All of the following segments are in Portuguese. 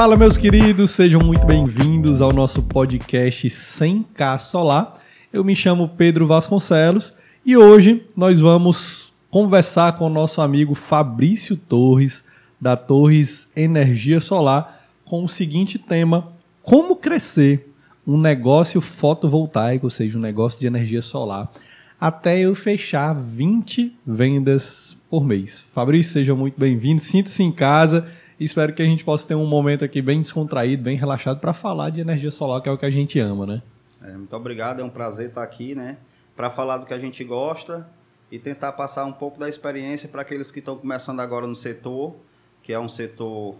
Fala, meus queridos, sejam muito bem-vindos ao nosso podcast 100K Solar. Eu me chamo Pedro Vasconcelos e hoje nós vamos conversar com o nosso amigo Fabrício Torres, da Torres Energia Solar, com o seguinte tema: como crescer um negócio fotovoltaico, ou seja, um negócio de energia solar, até eu fechar 20 vendas por mês. Fabrício, seja muito bem-vindo, sinta-se em casa espero que a gente possa ter um momento aqui bem descontraído, bem relaxado para falar de energia solar, que é o que a gente ama, né? É, muito obrigado, é um prazer estar aqui, né? Para falar do que a gente gosta e tentar passar um pouco da experiência para aqueles que estão começando agora no setor, que é um setor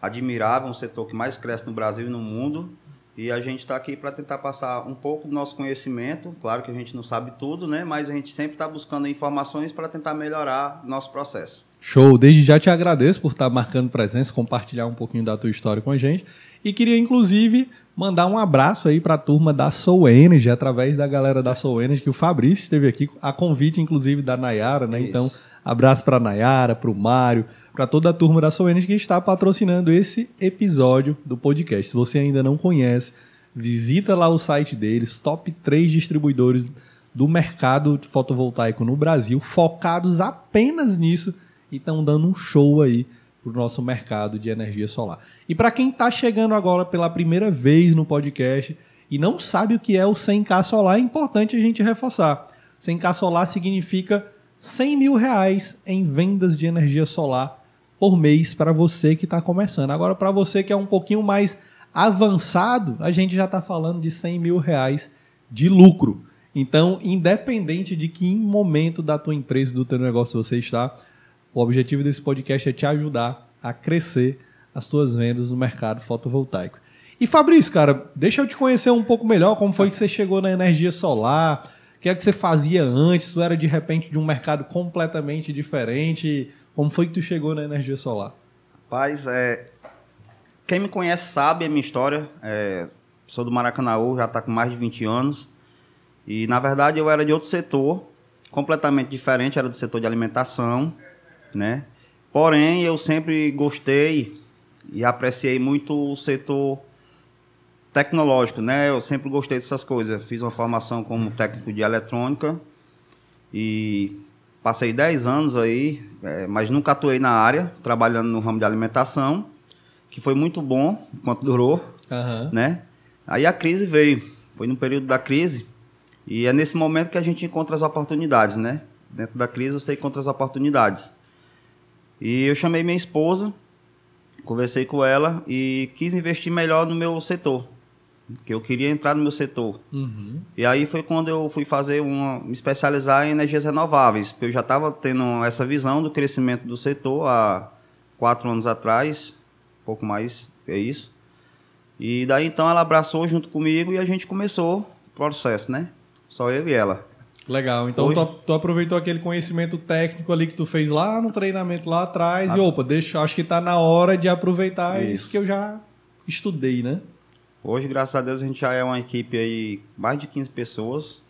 admirável, um setor que mais cresce no Brasil e no mundo. E a gente está aqui para tentar passar um pouco do nosso conhecimento. Claro que a gente não sabe tudo, né? Mas a gente sempre está buscando informações para tentar melhorar nosso processo. Show! Desde já te agradeço por estar marcando presença, compartilhar um pouquinho da tua história com a gente. E queria, inclusive, mandar um abraço aí para a turma da Soul Energy, através da galera da Soul Energy, que o Fabrício esteve aqui, a convite, inclusive, da Nayara, né? Isso. Então, abraço para a Nayara, para o Mário, para toda a turma da Soul Energy que está patrocinando esse episódio do podcast. Se você ainda não conhece, visita lá o site deles, top 3 distribuidores do mercado fotovoltaico no Brasil, focados apenas nisso e estão dando um show aí para o nosso mercado de energia solar. E para quem está chegando agora pela primeira vez no podcast e não sabe o que é o 100K Solar, é importante a gente reforçar. 100K Solar significa 100 mil reais em vendas de energia solar por mês para você que está começando. Agora, para você que é um pouquinho mais avançado, a gente já está falando de 100 mil reais de lucro. Então, independente de que momento da tua empresa, do teu negócio você está, o objetivo desse podcast é te ajudar a crescer as tuas vendas no mercado fotovoltaico. E Fabrício, cara, deixa eu te conhecer um pouco melhor. Como foi que você chegou na energia solar, o que é que você fazia antes, tu era de repente de um mercado completamente diferente, como foi que tu chegou na energia solar? Rapaz, é... quem me conhece sabe a minha história, é... sou do Maracanãú, já está com mais de 20 anos, e na verdade eu era de outro setor, completamente diferente, era do setor de alimentação, né? Porém, eu sempre gostei e apreciei muito o setor tecnológico, né? Eu sempre gostei dessas coisas. Fiz uma formação como técnico de eletrônica e passei 10 anos aí, é, mas nunca atuei na área, trabalhando no ramo de alimentação, que foi muito bom enquanto durou, uhum. né? Aí a crise veio, foi no período da crise, e é nesse momento que a gente encontra as oportunidades, né? Dentro da crise você encontra as oportunidades. E eu chamei minha esposa, conversei com ela e quis investir melhor no meu setor. Que eu queria entrar no meu setor. Uhum. E aí foi quando eu fui fazer uma. me especializar em energias renováveis. Porque eu já estava tendo essa visão do crescimento do setor há quatro anos atrás, um pouco mais é isso. E daí então ela abraçou junto comigo e a gente começou o processo, né? Só eu e ela. Legal. Então tu, tu, aproveitou aquele conhecimento técnico ali que tu fez lá no treinamento lá atrás ah, e opa, deixa, acho que está na hora de aproveitar isso. isso. que eu já estudei, né? Hoje, graças a Deus, a gente já é uma equipe aí mais de 15 pessoas,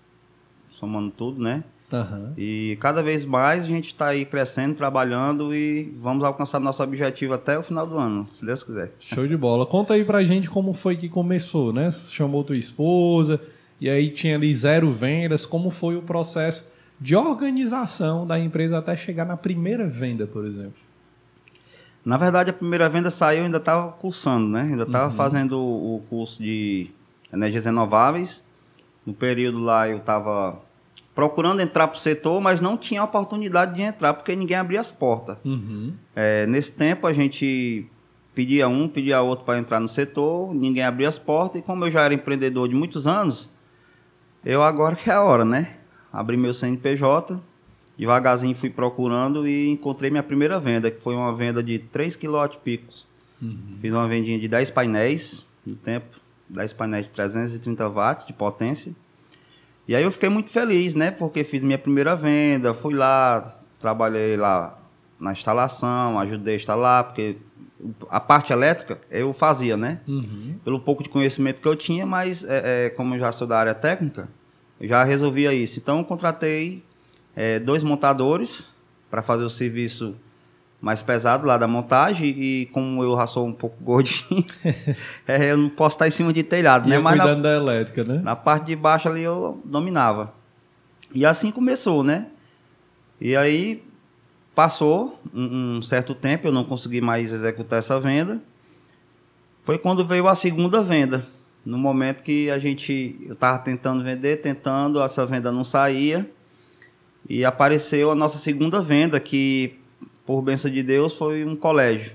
somando tudo, né? Uhum. E cada vez mais a gente está aí crescendo, trabalhando e vamos alcançar nosso objetivo até o final do ano, se Deus quiser. Show de bola. Conta aí pra gente como foi que começou, né? Chamou tua esposa, e aí tinha ali zero vendas. Como foi o processo de organização da empresa até chegar na primeira venda, por exemplo? Na verdade, a primeira venda saiu, ainda estava cursando, né? Ainda estava uhum. fazendo o curso de energias renováveis. No período lá eu estava procurando entrar para o setor, mas não tinha oportunidade de entrar porque ninguém abria as portas. Uhum. É, nesse tempo a gente pedia um, pedia outro para entrar no setor, ninguém abria as portas e como eu já era empreendedor de muitos anos, eu agora que é a hora, né? Abri meu CNPJ, devagarzinho fui procurando e encontrei minha primeira venda, que foi uma venda de 3 kW picos. Uhum. Fiz uma vendinha de 10 painéis, no tempo, 10 painéis de 330 watts de potência. E aí eu fiquei muito feliz, né? Porque fiz minha primeira venda, fui lá, trabalhei lá na instalação, ajudei a instalar, porque a parte elétrica eu fazia, né? Uhum. Pelo pouco de conhecimento que eu tinha, mas é, é, como eu já sou da área técnica, eu já resolvia isso. Então, eu contratei é, dois montadores para fazer o serviço mais pesado lá da montagem e como eu já sou um pouco gordinho, é, eu não posso estar em cima de telhado, Ia né? Mas na, cuidando da elétrica, né? na parte de baixo ali eu dominava. E assim começou, né? E aí passou um, um certo tempo, eu não consegui mais executar essa venda. Foi quando veio a segunda venda. No momento que a gente, eu estava tentando vender, tentando, essa venda não saía. E apareceu a nossa segunda venda, que, por bênção de Deus, foi um colégio.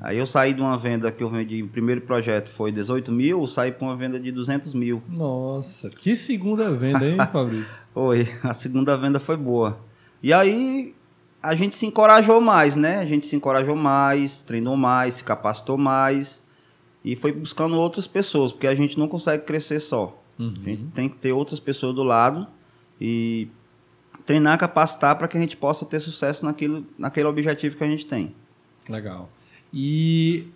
Aí eu saí de uma venda que eu vendi, o primeiro projeto foi 18 mil, saí para uma venda de 200 mil. Nossa, que segunda venda, hein, Fabrício? Foi, a segunda venda foi boa. E aí a gente se encorajou mais, né? A gente se encorajou mais, treinou mais, se capacitou mais e foi buscando outras pessoas, porque a gente não consegue crescer só. Uhum. A gente tem que ter outras pessoas do lado e treinar, capacitar para que a gente possa ter sucesso naquilo, naquele objetivo que a gente tem. Legal. E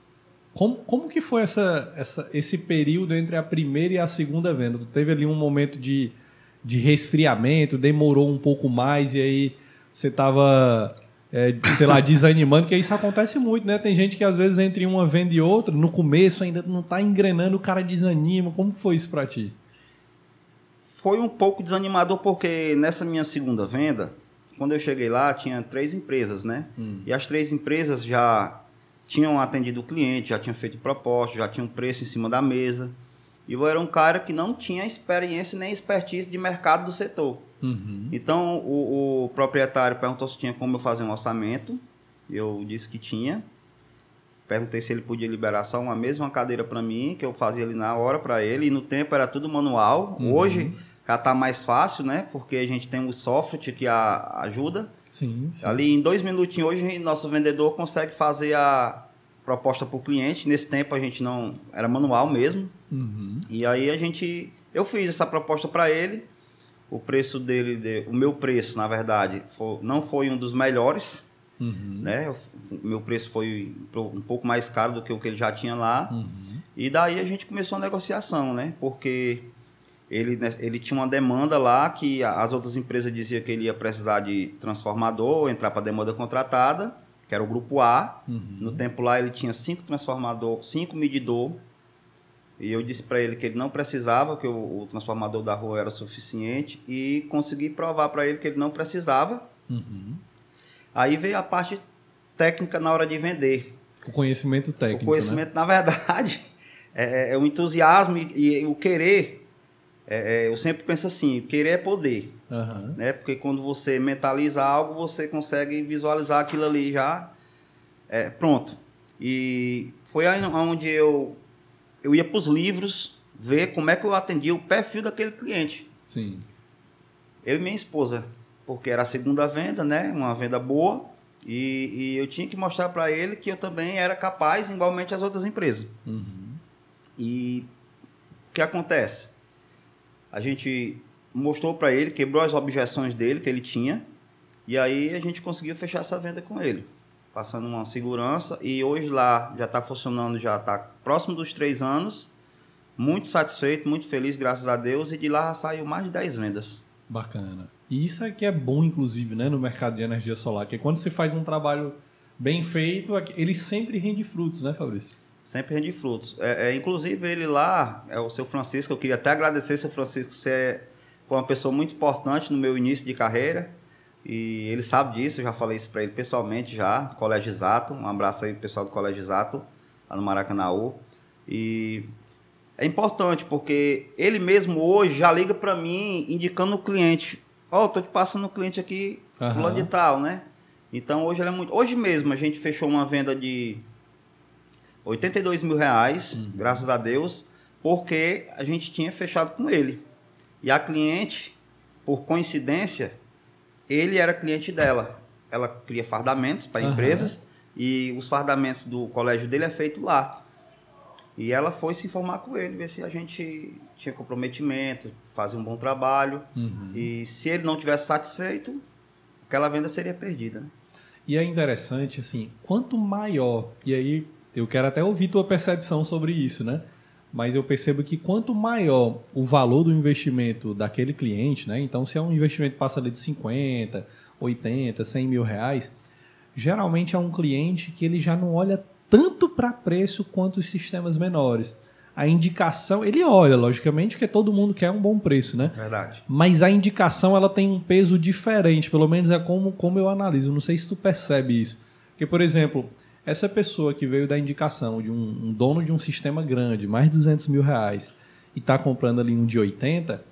como, como que foi essa, essa, esse período entre a primeira e a segunda venda? Teve ali um momento de, de resfriamento, demorou um pouco mais e aí você estava, é, sei lá, desanimando, que isso acontece muito, né? Tem gente que às vezes entre uma venda e outra, no começo ainda não está engrenando, o cara desanima. Como foi isso para ti? Foi um pouco desanimador porque nessa minha segunda venda, quando eu cheguei lá, tinha três empresas, né? Hum. E as três empresas já tinham atendido o cliente, já tinham feito proposta, já tinham preço em cima da mesa. E eu era um cara que não tinha experiência nem expertise de mercado do setor. Uhum. Então o, o proprietário perguntou se tinha como eu fazer um orçamento. Eu disse que tinha. Perguntei se ele podia liberar só uma mesma cadeira para mim, que eu fazia ali na hora para ele. E no tempo era tudo manual. Uhum. Hoje já está mais fácil, né? Porque a gente tem o software que a, ajuda. Sim, sim. Ali em dois minutinhos hoje nosso vendedor consegue fazer a proposta para o cliente. Nesse tempo a gente não era manual mesmo. Uhum. E aí a gente, eu fiz essa proposta para ele. O preço dele, de- o meu preço, na verdade, fo- não foi um dos melhores, Uhum. né? O meu preço foi um pouco mais caro do que o que ele já tinha lá. Uhum. E daí a gente começou a negociação, né? Porque ele, né, ele tinha uma demanda lá que a- as outras empresas diziam que ele ia precisar de transformador, entrar para demanda contratada, que era o grupo A. Uhum. No tempo lá ele tinha cinco transformador, cinco medidor. E eu disse para ele que ele não precisava, que o, o transformador da rua era suficiente e consegui provar para ele que ele não precisava. Uhum. Aí veio a parte técnica na hora de vender. O conhecimento técnico. o conhecimento, na verdade, é, é o entusiasmo e, e o querer. É, é, eu sempre penso assim, querer é poder, Né? Aham. né? Porque quando você mentaliza algo, você consegue visualizar aquilo ali já é, pronto. E foi aí onde eu, eu ia para os livros ver como é que eu atendia o perfil daquele cliente. Sim. Eu e minha esposa, porque era a segunda venda, né? Uma venda boa. E, e eu tinha que mostrar para ele que eu também era capaz, igualmente as outras empresas. Uhum. E o que acontece? A gente mostrou para ele, quebrou as objeções dele que ele tinha, e aí a gente conseguiu fechar essa venda com ele, passando uma segurança. E hoje lá já está funcionando, já está próximo dos três anos, muito satisfeito, muito feliz, graças a Deus, e de lá já saiu mais de 10 vendas. Bacana. E isso é que é bom, inclusive, né, no mercado de energia solar, que quando você faz um trabalho bem feito, ele sempre rende frutos, né, Fabrício? Sempre rende frutos. É, é, inclusive, ele lá, é o seu Francisco, eu queria até agradecer, seu Francisco, você é- foi uma pessoa muito importante no meu início de carreira. E ele sabe disso, eu já falei isso para ele pessoalmente já, Colégio Exato. Um abraço aí pro pessoal do Colégio Exato, lá no Maracanãú. E é importante, porque ele mesmo hoje já liga para mim indicando o cliente. Ó, tô te passando o cliente aqui, Aham. fulano de tal, né? Então hoje é muito. Hoje mesmo a gente fechou uma venda de 82 mil reais, graças a Deus, porque a gente tinha fechado com ele. E a cliente, por coincidência, ele era cliente dela. Ela cria fardamentos para Aham. empresas e os fardamentos do colégio dele é feito lá. E ela foi se informar com ele, ver se a gente tinha comprometimento, fazia um bom trabalho. Uhum. E se ele não tivesse satisfeito, aquela venda seria perdida. Né? E é interessante, assim, quanto maior, e aí eu quero até ouvir tua percepção sobre isso, né? Mas eu percebo que quanto maior o valor do investimento daquele cliente, né? Então, se é um investimento que passa ali de 50, 80, 100 mil reais, geralmente é um cliente que ele já não olha tanto para preço quanto os sistemas menores. A indicação, ele olha, logicamente, porque todo mundo quer um bom preço, né? Verdade. Mas a indicação ela tem um peso diferente, pelo menos é como, como eu analiso. Não sei se tu percebe isso. Porque, por exemplo, essa pessoa que veio da indicação de um, um dono de um sistema grande, mais de 200 mil reais, e está comprando ali um de 80,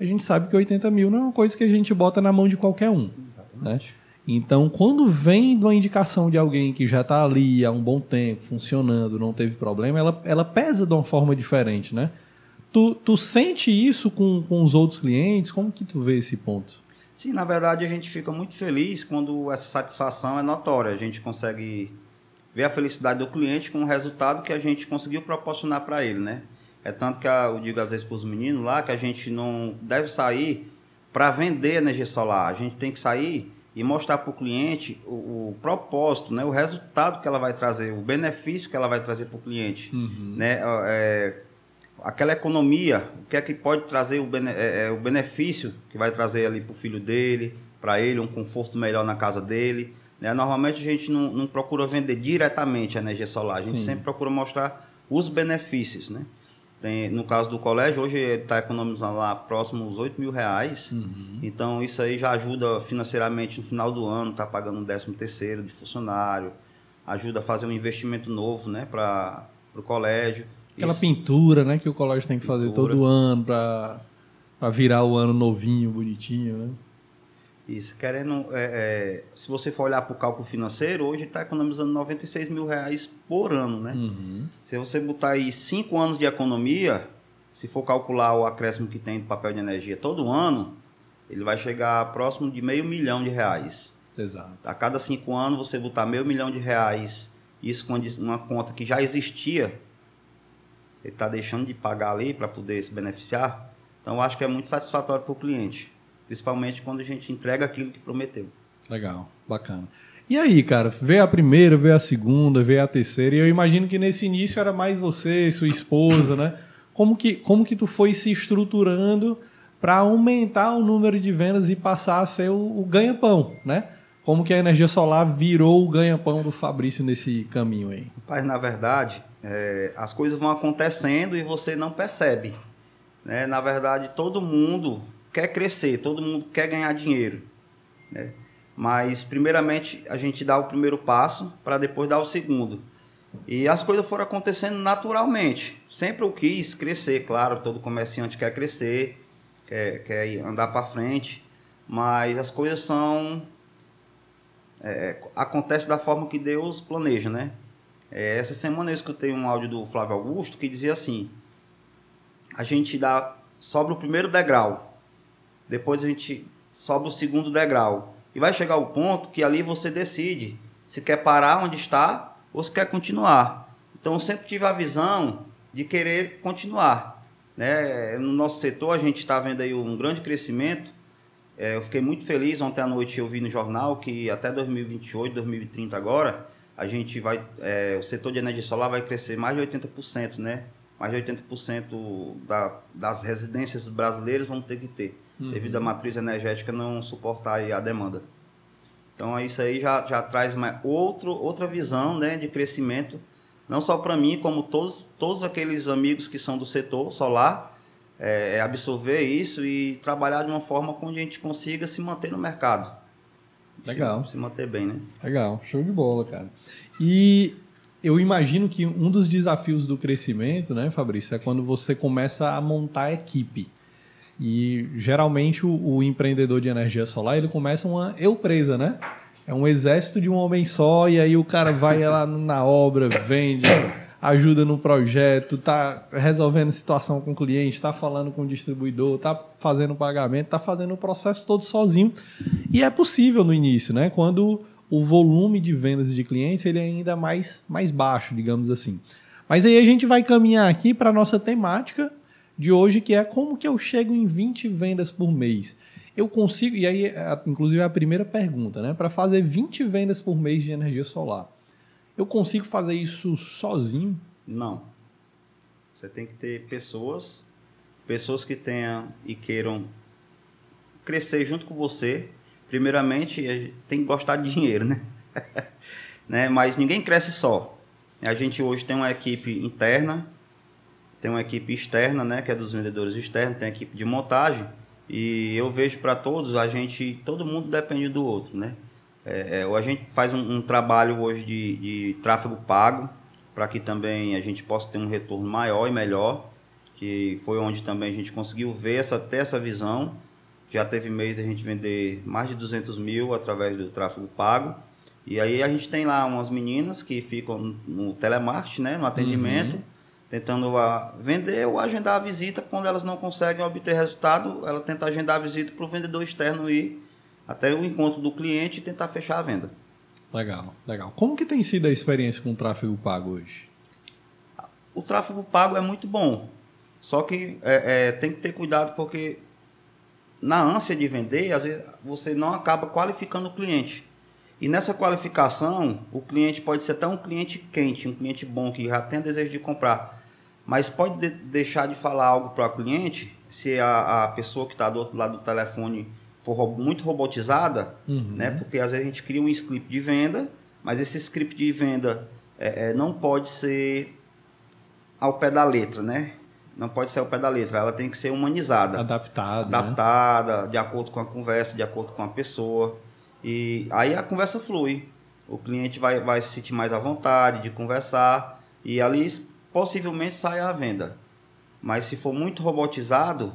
a gente sabe que 80 mil não é uma coisa que a gente bota na mão de qualquer um. Exatamente. Né? Então, quando vem de uma indicação de alguém que já está ali há um bom tempo, funcionando, não teve problema, ela, ela pesa de uma forma diferente, né? Tu, tu sente isso com, com os outros clientes? Como que tu vê esse ponto? Sim, na verdade a gente fica muito feliz quando essa satisfação é notória. A gente consegue ver a felicidade do cliente com o resultado que a gente conseguiu proporcionar para ele, né? É tanto que eu digo às vezes para os meninos lá que a gente não deve sair para vender energia solar. A gente tem que sair e mostrar para o cliente o, propósito, né? o resultado que ela vai trazer, o benefício que ela vai trazer para o cliente. Uhum. Né? É, aquela economia, o que é que pode trazer o, bene, é, é o benefício que vai trazer ali para o filho dele, para ele, um conforto melhor na casa dele. Né? Normalmente a gente não, não procura vender diretamente a energia solar, a gente Sim. sempre procura mostrar os benefícios, né? Tem, no caso do colégio, hoje ele está economizando lá próximo uns 8 mil reais. Uhum. Então, isso aí já ajuda financeiramente no final do ano, está pagando um décimo terceiro de funcionário, ajuda a fazer um investimento novo né, para o colégio. Aquela isso. pintura né, que o colégio tem que pintura. fazer todo ano para virar o ano novinho, bonitinho. Né? Isso, querendo. É, é, se você for olhar para o cálculo financeiro, hoje está economizando 96 mil reais por ano, né? Uhum. Se você botar aí 5 anos de economia, se for calcular o acréscimo que tem do papel de energia todo ano, ele vai chegar próximo de meio milhão de reais. Exato. A cada 5 anos você botar meio milhão de reais, isso com uma conta que já existia, ele está deixando de pagar ali para poder se beneficiar. Então, eu acho que é muito satisfatório para o cliente principalmente quando a gente entrega aquilo que prometeu. Legal, bacana. E aí, cara, veio a primeira, veio a segunda, veio a terceira, e eu imagino que nesse início era mais você, sua esposa, né? Como que, como que tu foi se estruturando para aumentar o número de vendas e passar a ser o, o ganha-pão, né? Como que a energia solar virou o ganha-pão do Fabrício nesse caminho aí? Rapaz, na verdade, é, as coisas vão acontecendo e você não percebe. Né? Na verdade, todo mundo quer crescer, todo mundo quer ganhar dinheiro. Né? Mas, primeiramente, a gente dá o primeiro passo para depois dar o segundo. E as coisas foram acontecendo naturalmente. Sempre eu quis crescer, claro, todo comerciante quer crescer, quer, quer andar para frente, mas as coisas são. É, acontece da forma que Deus planeja, né? É, essa semana eu escutei um áudio do Flávio Augusto que dizia assim: a gente dá sobra o primeiro degrau, depois a gente sobe o segundo degrau. E vai chegar o ponto que ali você decide se quer parar onde está ou se quer continuar. Então eu sempre tive a visão de querer continuar. Né? No nosso setor a gente está vendo aí um grande crescimento. É, eu fiquei muito feliz ontem à noite eu vi no jornal que até 2028, 2030 agora a gente vai, é, o setor de energia solar vai crescer mais de 80%, né? Mais de 80% da, das residências brasileiras vão ter que ter uhum. devido à matriz energética não suportar a demanda. Então isso aí já, já traz uma outro, outra visão né, de crescimento, não só para mim, como todos, todos aqueles amigos que são do setor solar, é, é, absorver isso e trabalhar de uma forma onde a gente consiga se manter no mercado. Legal. Se, se manter bem, né? Legal, show de bola, cara. E eu imagino que um dos desafios do crescimento, né, Fabrício, é quando você começa a montar a equipe. E geralmente o, o, empreendedor de energia solar ele começa uma eu presa, né? É um exército de um homem só e aí o cara vai lá na obra, vende, ajuda no projeto, tá resolvendo situação com o cliente, tá falando com o distribuidor, tá fazendo pagamento, tá fazendo o processo todo sozinho. E é possível no início, né? Quando o volume de vendas de clientes ele é ainda mais mais baixo, digamos assim. Mas aí a gente vai caminhar aqui para nossa temática de hoje, que é como que eu chego em 20 vendas por mês. Eu consigo, e aí, inclusive, é a primeira pergunta, né? Para fazer 20 vendas por mês de energia solar, eu consigo fazer isso sozinho? Não. Você tem que ter pessoas, pessoas que tenham e queiram crescer junto com você. Primeiramente, tem que gostar de dinheiro, né? né? Mas ninguém cresce só. A gente hoje tem uma equipe interna, tem uma equipe externa, né? Que é dos vendedores externos, tem a equipe de montagem. E eu vejo para todos, a gente, todo mundo depende do outro, né? É, é, a gente faz um, um trabalho hoje de, de tráfego pago, para que também a gente possa ter um retorno maior e melhor, que foi onde também a gente conseguiu ver essa, ter essa visão. Já teve mês de a gente vender mais de 200 mil através do tráfego pago. E aí a gente tem lá umas meninas que ficam no telemarketing, né, no atendimento, uhum. Tentando a, vender ou agendar a visita. Quando elas não conseguem obter resultado, ela tenta agendar a visita para o vendedor externo ir até o encontro do cliente e tentar fechar a venda. Legal, legal. Como que tem sido a experiência com o tráfego pago hoje? O tráfego pago é muito bom, só que é, é, tem que ter cuidado porque na ânsia de vender, às vezes você não acaba qualificando o cliente. E nessa qualificação, o cliente pode ser até um cliente quente, um cliente bom que já tem desejo de comprar, mas pode de deixar de falar algo para o cliente se a, a pessoa que está do outro lado do telefone for muito robotizada, uhum. né? Porque às vezes a gente cria um script de venda, mas esse script de venda é, é, não pode ser ao pé da letra, né? Não pode ser ao pé da letra, ela tem que ser humanizada. Adaptada. Né? Adaptada, né? de acordo com a conversa, de acordo com a pessoa. E aí a conversa flui. O cliente vai, vai se sentir mais à vontade de conversar e ali possivelmente sai a venda. Mas se for muito robotizado,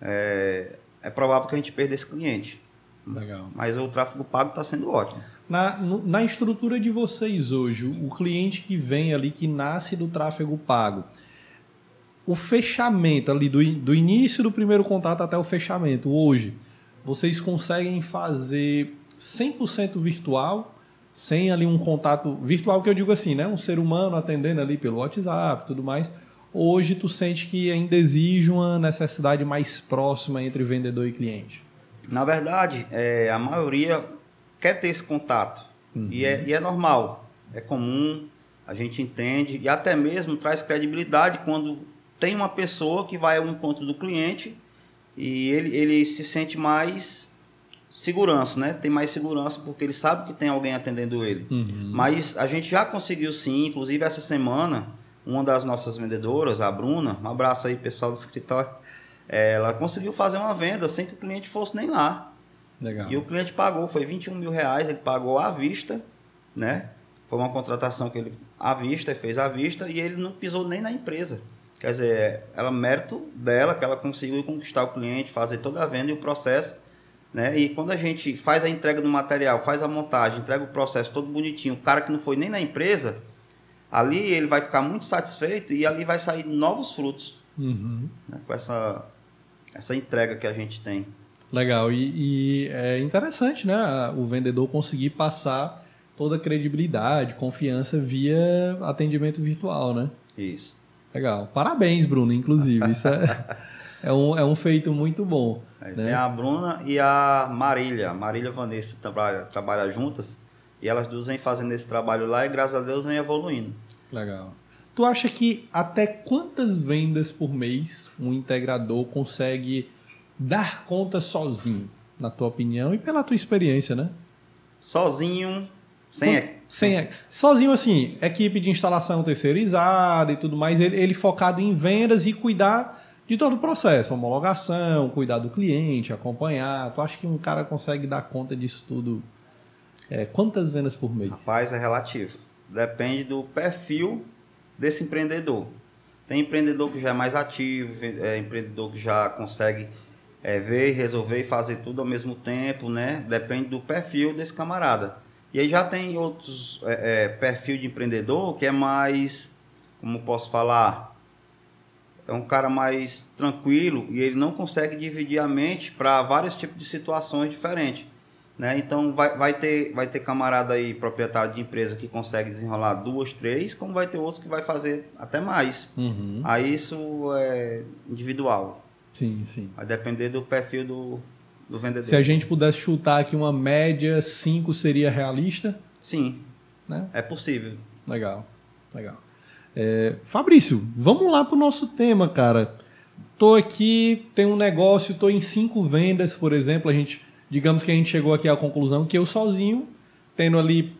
é, é provável que a gente perda esse cliente. Legal. Mas o tráfego pago está sendo ótimo. Na, na estrutura de vocês hoje, o cliente que vem ali, que nasce do tráfego pago, o fechamento ali, do, do início do primeiro contato até o fechamento, hoje, vocês conseguem fazer 100% virtual, sem ali um contato virtual, que eu digo assim, né? Um ser humano atendendo ali pelo WhatsApp tudo mais. Hoje tu sente que ainda exige uma necessidade mais próxima entre vendedor e cliente? Na verdade, é, a maioria quer ter esse contato. Uhum. E, é, e é normal, é comum, a gente entende e até mesmo traz credibilidade quando tem uma pessoa que vai ao encontro do cliente e ele, ele se sente mais segurança, né? Tem mais segurança porque ele sabe que tem alguém atendendo ele. Uhum. Mas a gente já conseguiu sim, inclusive essa semana, uma das nossas vendedoras, a Bruna, um abraço aí pessoal do escritório, ela conseguiu fazer uma venda sem que o cliente fosse nem lá. Legal. E o cliente pagou, foi 21 mil reais, ele pagou à vista, né? Foi uma contratação que ele à vista, fez à vista e ele não pisou nem na empresa. Quer dizer, ela mérito dela que ela conseguiu conquistar o cliente, fazer toda a venda e o processo, né? E quando a gente faz a entrega do material, faz a montagem, entrega o processo todo bonitinho, o cara que não foi nem na empresa, ali ele vai ficar muito satisfeito e ali vai sair novos frutos uhum. né? com essa essa entrega que a gente tem. Legal, e, e, é interessante, né? O vendedor conseguir passar toda a credibilidade, confiança via atendimento virtual, né? Isso. Legal. Parabéns, Bruno, inclusive. Isso é, é, um, é um feito muito bom. É, né? Tem a Bruna e a Marília. Marília Vanessa trabalham trabalha juntas e elas duas vêm fazendo esse trabalho lá e graças a Deus vem evoluindo. Legal. Tu acha que até quantas vendas por mês um integrador consegue dar conta sozinho, na tua opinião e pela tua experiência, né? Sozinho, sem, sem sozinho assim, equipe de instalação terceirizada e tudo mais, ele, ele, focado em vendas e cuidar de todo o processo, homologação, cuidar do cliente, acompanhar. Tu acha que um cara consegue dar conta disso tudo? É, quantas vendas por mês? Rapaz, é relativo. Depende do perfil desse empreendedor. Tem empreendedor que já é mais ativo, é empreendedor que já consegue é, ver, resolver e fazer tudo ao mesmo tempo, né? Depende do perfil desse camarada. E aí já tem outros é, é, perfil de empreendedor que é mais, como posso falar, é um cara mais tranquilo e ele não consegue dividir a mente para vários tipos de situações diferentes. Né? Então vai, vai, ter, vai ter camarada aí, proprietário de empresa, que consegue desenrolar duas, três, como vai ter outros que vai fazer até mais. Uhum. Aí isso é individual. Sim, sim. Vai depender do perfil do, do vendedor. Se a gente pudesse chutar aqui uma média, cinco seria realista? Sim. Né? É possível. Legal, legal. É, Fabrício, vamos lá para o nosso tema, cara. Tô aqui, tem um negócio, tô em cinco vendas, por exemplo, a gente digamos que a gente chegou aqui à conclusão que eu sozinho, tendo ali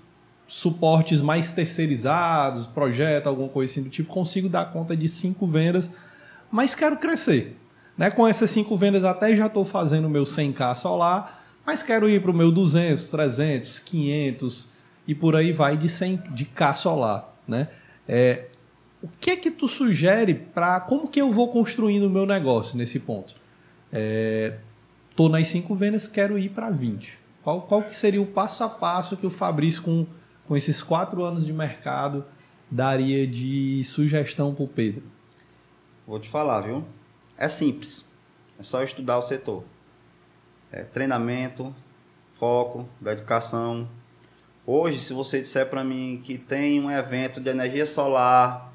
suportes mais terceirizados, projeto, alguma coisa assim do tipo, consigo dar conta de cinco vendas, mas quero crescer. Né? Com essas cinco vendas até já estou fazendo o meu 100k solar, mas quero ir para o meu 200, 300, 500 e por aí vai de 100 de K solar. Né? É, o que é que tu sugere para como que eu vou construindo o meu negócio nesse ponto? É, nas cinco vendas, quero ir para 20. Qual, qual que seria o passo a passo que o Fabrício, com, com esses quatro anos de mercado, daria de sugestão para o Pedro? Vou te falar, viu? É simples. É só estudar o setor. É treinamento, foco, dedicação. Hoje, se você disser para mim que tem um evento de energia solar,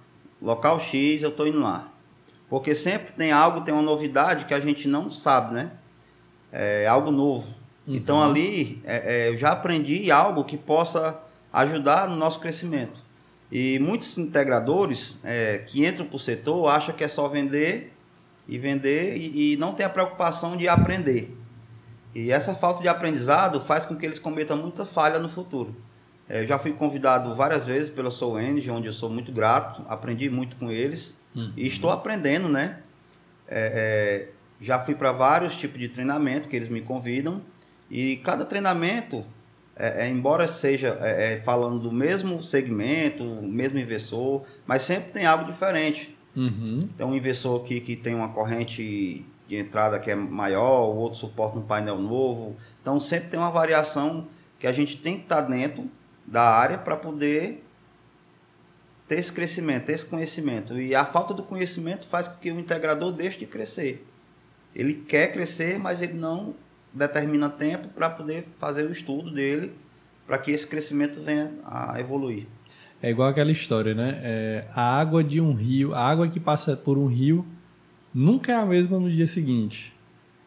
local X, eu estou indo lá. Porque sempre tem algo, tem uma novidade que a gente não sabe, né? É algo novo. Uhum. Então ali é, é, eu já aprendi algo que possa ajudar no nosso crescimento. E muitos integradores é, que entram para o setor acham que é só vender e vender e, e não tem a preocupação de aprender. E essa falta de aprendizado faz com que eles cometam muita falha no futuro. É, eu já fui convidado várias vezes pela Soul Energy, onde eu sou muito grato, aprendi muito com eles uhum. e estou aprendendo, né? É, é, já fui para vários tipos de treinamento que eles me convidam e cada treinamento, é, é, embora seja é, falando do mesmo segmento, mesmo investidor, mas sempre tem algo diferente. Uhum. Tem um investidor que, que tem uma corrente de entrada que é maior, o outro suporta um painel novo. Então sempre tem uma variação que a gente tem que estar dentro da área para poder ter esse crescimento, ter esse conhecimento. E a falta do conhecimento faz com que o integrador deixe de crescer. Ele quer crescer, mas ele não determina tempo para poder fazer o estudo dele, para que esse crescimento venha a evoluir. É igual aquela história, né? É, a água de um rio, a água que passa por um rio nunca é a mesma no dia seguinte.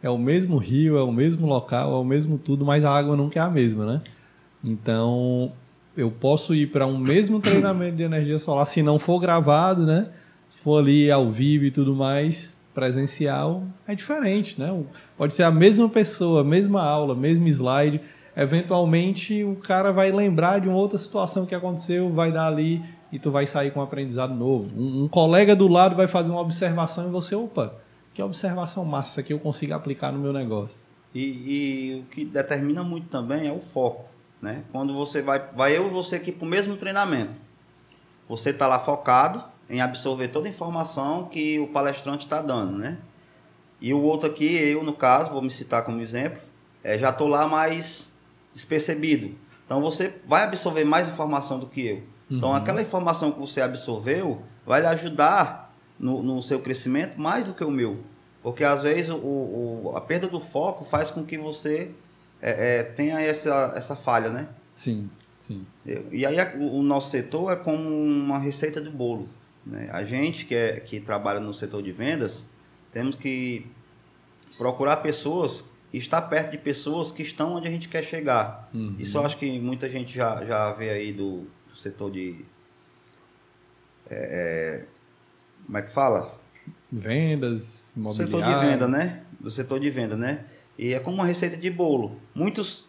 É o mesmo rio, é o mesmo local, é o mesmo tudo, mas a água nunca é a mesma, né? Então, eu posso ir para um mesmo treinamento de energia solar, se não for gravado, né? Se for ali ao vivo e tudo mais, presencial é diferente, né? Pode ser a mesma pessoa, mesma aula, mesmo slide. Eventualmente o cara vai lembrar de uma outra situação que aconteceu, vai dar ali e tu vai sair com um aprendizado novo. Um, um colega do lado vai fazer uma observação e você, opa, que observação massa que eu consigo aplicar no meu negócio. E, e, o que determina muito também é o foco, né? Quando você vai, vai eu e você aqui para o mesmo treinamento, você está lá focado, em absorver toda a informação que o palestrante está dando, né? E o outro aqui, eu no caso, vou me citar como exemplo, é, já estou lá mais despercebido. Então você vai absorver mais informação do que eu. Então uhum. aquela informação que você absorveu vai lhe ajudar no, no, seu crescimento mais do que o meu. Porque às vezes o, o a perda do foco faz com que você é, é, tenha essa, essa falha, né? Sim, sim. E aí o, nosso setor é como uma receita de bolo. Né? A gente que, é, que trabalha no setor de vendas, temos que procurar pessoas, estar perto de pessoas que estão onde a gente quer chegar. Uhum. Isso eu acho que muita gente já, já vê aí do, do setor de. É, é como é que fala? Vendas, imobiliário. Setor de venda, né? Do setor de venda, né? E é como uma receita de bolo. Muitos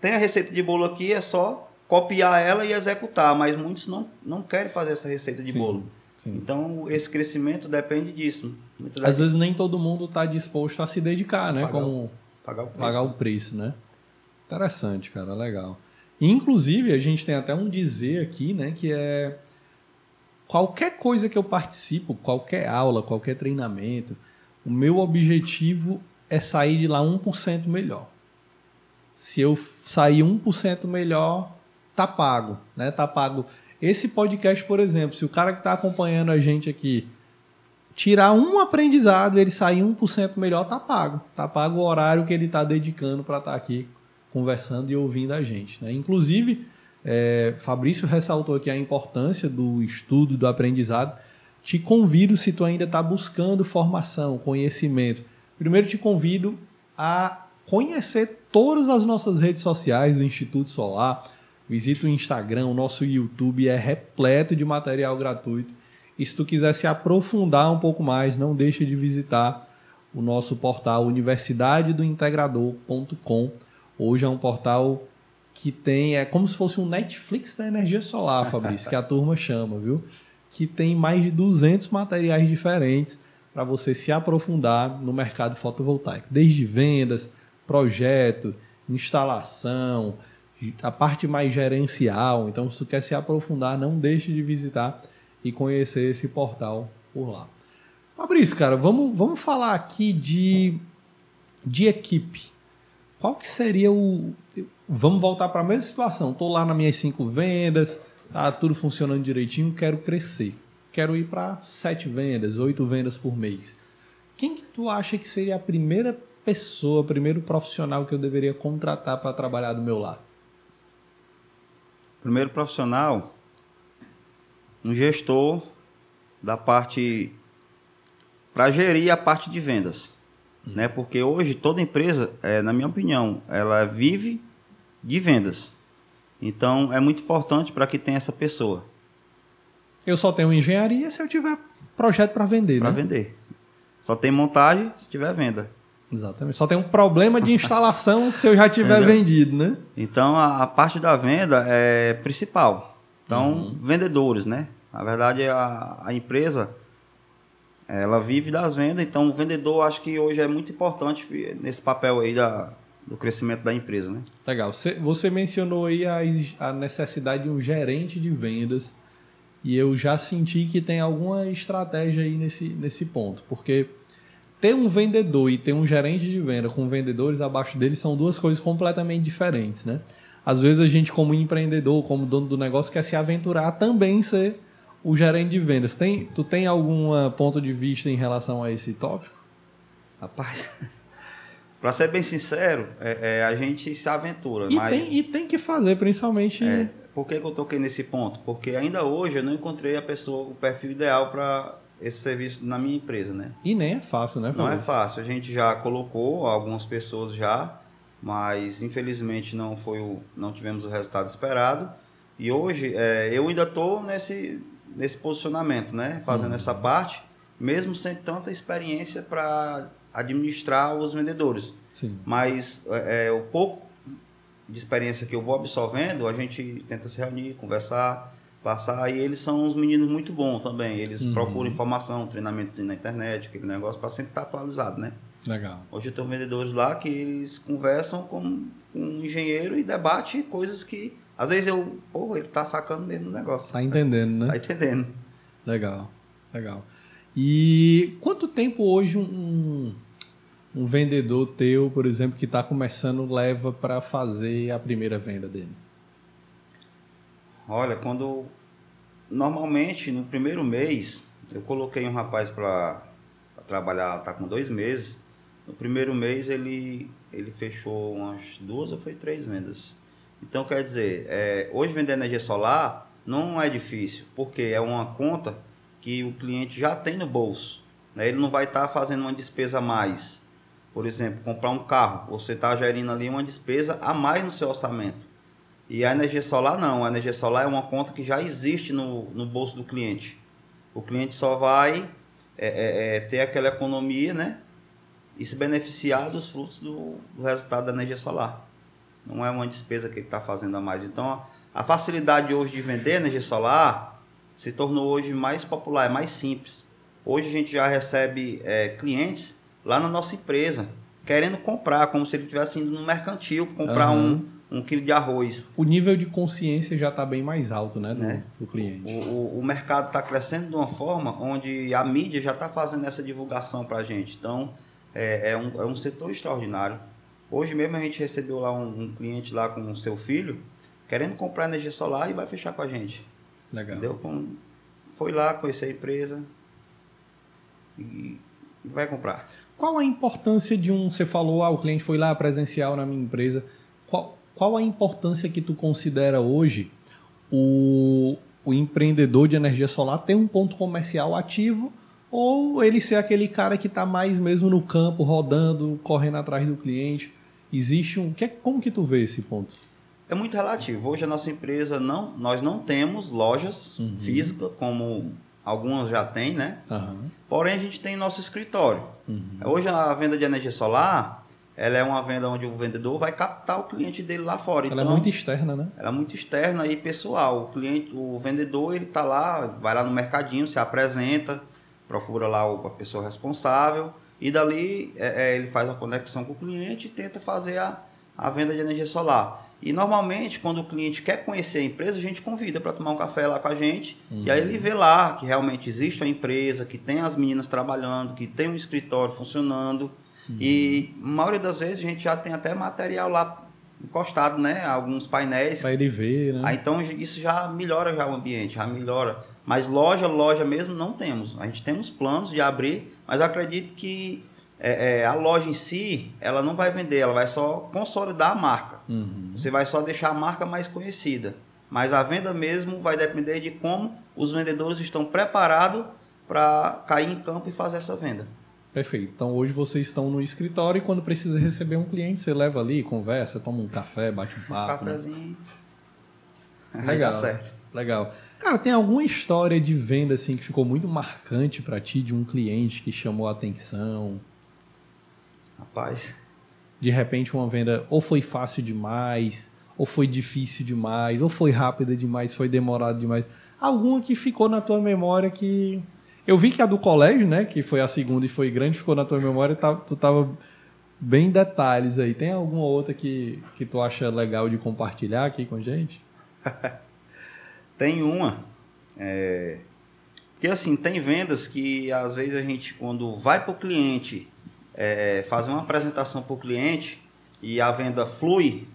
têm a receita de bolo aqui, é só copiar ela e executar, mas muitos não, não querem fazer essa receita de sim, bolo. Sim. Então, esse crescimento depende disso. Muitas Às vezes nem todo mundo está disposto a se dedicar, né? Pagar, Como pagar o preço. Pagar o preço, né? Interessante, cara, legal. Inclusive, a gente tem até um dizer aqui, né, que é qualquer coisa que eu participo, qualquer aula, qualquer treinamento, o meu objetivo é sair de lá 1% melhor. Se eu sair 1% melhor, tá pago, né? Tá pago. Esse podcast, por exemplo, se o cara que está acompanhando a gente aqui tirar um aprendizado, ele sair 1% melhor, tá pago. Tá pago o horário que ele está dedicando para estar tá aqui conversando e ouvindo a gente. Né? Inclusive, é, Fabrício ressaltou aqui a importância do estudo, do aprendizado. Te convido, se tu ainda está buscando formação, conhecimento, primeiro te convido a conhecer todas as nossas redes sociais do Instituto Solar, Visita o Instagram, o nosso YouTube é repleto de material gratuito. E se tu quiser se aprofundar um pouco mais, não deixe de visitar o nosso portal universidadedointegrador.com. Hoje é um portal que tem, é como se fosse um Netflix da energia solar, Fabrício, que a turma chama, viu? Que tem mais de 200 materiais diferentes para você se aprofundar no mercado fotovoltaico, desde vendas, projeto, instalação, a parte mais gerencial. Então, se tu quer se aprofundar, não deixe de visitar e conhecer esse portal por lá. Fabrício, cara, vamos, vamos falar aqui de, de equipe. Qual que seria o. Vamos voltar para a mesma situação. Estou lá nas minhas cinco vendas, tá tudo funcionando direitinho, quero crescer. Quero ir para sete vendas, oito vendas por mês. Quem que tu acha que seria a primeira pessoa, primeiro profissional que eu deveria contratar para trabalhar do meu lado? Primeiro profissional, um gestor da parte para gerir a parte de vendas, hum. né? Porque hoje toda empresa, é, na minha opinião, ela vive de vendas. Então é muito importante para que tenha essa pessoa. Eu só tenho engenharia se eu tiver projeto para vender, Para né? vender. Só tem montagem se tiver venda. Exatamente. Só tem um problema de instalação se eu já tiver vendido, né? Então a, a, parte da venda é principal. Então, uhum. vendedores, né? Na verdade, a, a empresa ela vive das vendas, então o vendedor acho que hoje é muito importante nesse papel aí da, do crescimento da empresa, né? Legal. Você, você mencionou aí a, a necessidade de um gerente de vendas e eu já senti que tem alguma estratégia aí nesse, nesse ponto, porque ter um vendedor e ter um gerente de venda com vendedores abaixo dele são duas coisas completamente diferentes, né? Às vezes a gente, como empreendedor, como dono do negócio, quer se aventurar também ser o gerente de vendas. Tem, tu tem algum ponto de vista em relação a esse tópico? Rapaz, para ser bem sincero, é, é, a gente se aventura. E, mas... tem, e tem que fazer, principalmente. É, por que, que eu toquei nesse ponto? Porque ainda hoje eu não encontrei a pessoa, o perfil ideal para esse serviço na minha empresa, né? E nem é fácil, né? Não é fácil. A gente já colocou algumas pessoas já, mas infelizmente não foi o, não tivemos o resultado esperado. E hoje é, eu ainda estou nesse nesse posicionamento, né? Fazendo uhum. essa parte, mesmo sem tanta experiência para administrar os vendedores. Sim. Mas é, é, o pouco de experiência que eu vou absorvendo, a gente tenta se reunir, conversar passar. E eles são uns meninos muito bons também. Eles uhum. procuram informação, treinamentos na internet, aquele negócio, para sempre estar atualizado, né? Legal. Hoje tem vendedores lá que eles conversam com, com um engenheiro e debate coisas que, às vezes eu, pô, ele tá sacando mesmo o negócio. Tá entendendo, né? Tá entendendo. Legal, legal. E quanto tempo hoje um, um vendedor teu, por exemplo, que está começando, leva para fazer a primeira venda dele? Olha, quando normalmente no primeiro mês eu coloquei um rapaz para trabalhar, tá com dois meses. No primeiro mês ele ele fechou umas duas ou foi três vendas. Então quer dizer, é, hoje vender energia solar não é difícil, porque é uma conta que o cliente já tem no bolso. Né? Ele não vai estar tá fazendo uma despesa a mais. Por exemplo, comprar um carro, você está gerindo ali uma despesa a mais no seu orçamento. E a energia solar não, a energia solar é uma conta que já existe no, no bolso do cliente. O cliente só vai é, é, é, ter aquela economia, né? E se beneficiar dos frutos do, do resultado da energia solar. Não é uma despesa que ele está fazendo a mais. Então, a, a facilidade hoje de vender energia solar se tornou hoje mais popular, é mais simples. Hoje a gente já recebe é, clientes lá na nossa empresa querendo comprar, como se ele estivesse indo no mercantil comprar uhum. um um quilo de arroz. O nível de consciência já está bem mais alto, né, do, né? do cliente. O, o, o mercado está crescendo de uma forma onde a mídia já está fazendo essa divulgação para a gente. Então, é, é, um, é um setor extraordinário. Hoje mesmo a gente recebeu lá um, um cliente lá com o seu filho querendo comprar energia solar e vai fechar com a gente. Legal. Entendeu? Com, foi lá conhecer a empresa e vai comprar. Qual a importância de um, você falou, ah, o cliente foi lá presencial na minha empresa, qual, qual a importância que tu considera hoje o, o empreendedor de energia solar ter um ponto comercial ativo ou ele ser aquele cara que está mais mesmo no campo, rodando, correndo atrás do cliente? Existe um. Que, como que tu vê esse ponto? É muito relativo. Hoje a nossa empresa não, nós não temos lojas uhum. físicas como algumas já têm, né? Uhum. Porém a gente tem nosso escritório. Uhum. Hoje a venda de energia solar ela é uma venda onde o vendedor vai captar o cliente dele lá fora. Ela então, é muito externa, né? Ela é muito externa e pessoal. O cliente, o vendedor, ele tá lá, vai lá no mercadinho, se apresenta, procura lá a pessoa responsável e dali é, é, ele faz a conexão com o cliente e tenta fazer a, a venda de energia solar. E normalmente, quando o cliente quer conhecer a empresa, a gente convida para tomar um café lá com a gente. Uhum. E aí ele vê lá que realmente existe uma empresa, que tem as meninas trabalhando, que tem um escritório funcionando. Uhum. E a maioria das vezes a gente já tem até material lá encostado, né? Alguns painéis. Para ele ver, né? Aí, então isso já melhora já o ambiente, já melhora. Mas loja, loja mesmo não temos. A gente temos planos de abrir, mas acredito que é, é, a loja em si, ela não vai vender, ela vai só consolidar a marca. Uhum. Você vai só deixar a marca mais conhecida. Mas a venda mesmo vai depender de como os vendedores estão preparados para cair em campo e fazer essa venda. Perfeito. Então hoje vocês estão no escritório e quando precisa receber um cliente, você leva ali, conversa, toma um café, bate um papo. Um cafezinho. Né? Legal. Aí certo. Legal. Cara, tem alguma história de venda assim que ficou muito marcante para ti de um cliente que chamou a atenção? Rapaz. De repente uma venda ou foi fácil demais, ou foi difícil demais, ou foi rápida demais, foi demorado demais. Alguma que ficou na tua memória que eu vi que a do colégio, né, que foi a segunda e foi grande, ficou na tua memória, tá, tu tava bem detalhes aí. Tem alguma outra que, que tu acha legal de compartilhar aqui com a gente? tem uma. É... Porque assim, tem vendas que às vezes a gente, quando vai para o cliente é, fazer uma apresentação para o cliente e a venda flui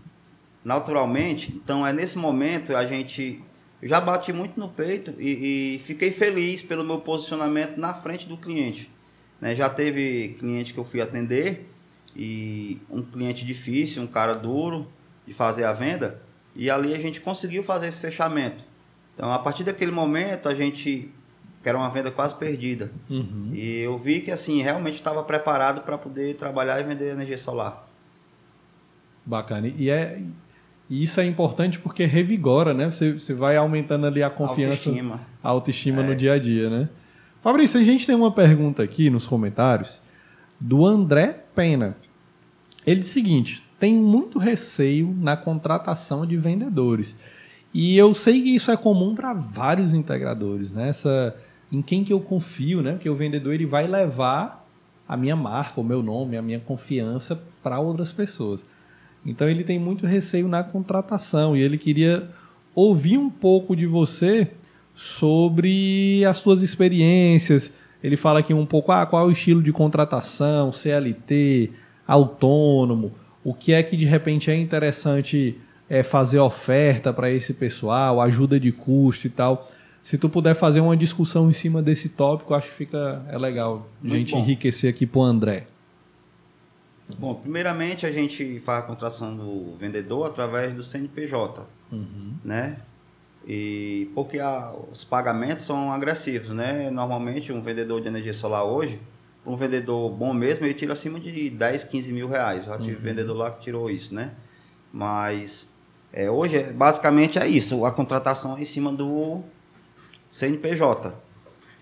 naturalmente, então é nesse momento a gente já bati muito no peito e, e, fiquei feliz pelo meu posicionamento na frente do cliente. Né? Já teve cliente que eu fui atender e um cliente difícil, um cara duro de fazer a venda, e ali a gente conseguiu fazer esse fechamento. Então, a partir daquele momento, a gente que era uma venda quase perdida. Uhum. E eu vi que assim realmente estava preparado para poder trabalhar e vender energia solar. Bacana. E é e isso é importante porque revigora, né? Você, você vai aumentando ali a confiança, autoestima, a autoestima é. no dia a dia, né? Fabrício, a gente tem uma pergunta aqui nos comentários do André Pena. Ele diz o seguinte: tem muito receio na contratação de vendedores. E eu sei que isso é comum para vários integradores, né? Essa, em quem que eu confio, né? Porque o vendedor ele vai levar a minha marca, o meu nome, a minha confiança para outras pessoas. Então ele tem muito receio na contratação e ele queria ouvir um pouco de você sobre as suas experiências. Ele fala aqui um pouco, ah, qual é o estilo de contratação, CLT, autônomo, o que é que de repente é interessante é, fazer oferta para esse pessoal, ajuda de custo e tal. Se tu puder fazer uma discussão em cima desse tópico, acho que fica é legal a gente bom. enriquecer aqui para o André. Bom, primeiramente a gente faz a contratação do vendedor através do CNPJ, uhum. né? E porque a, os pagamentos são agressivos, né? Normalmente um vendedor de energia solar hoje, um vendedor bom mesmo, ele tira acima de 10, 15 mil reais. Já tive uhum. vendedor lá que tirou isso, né? Mas é, hoje, é, basicamente, é isso. A contratação é em cima do CNPJ.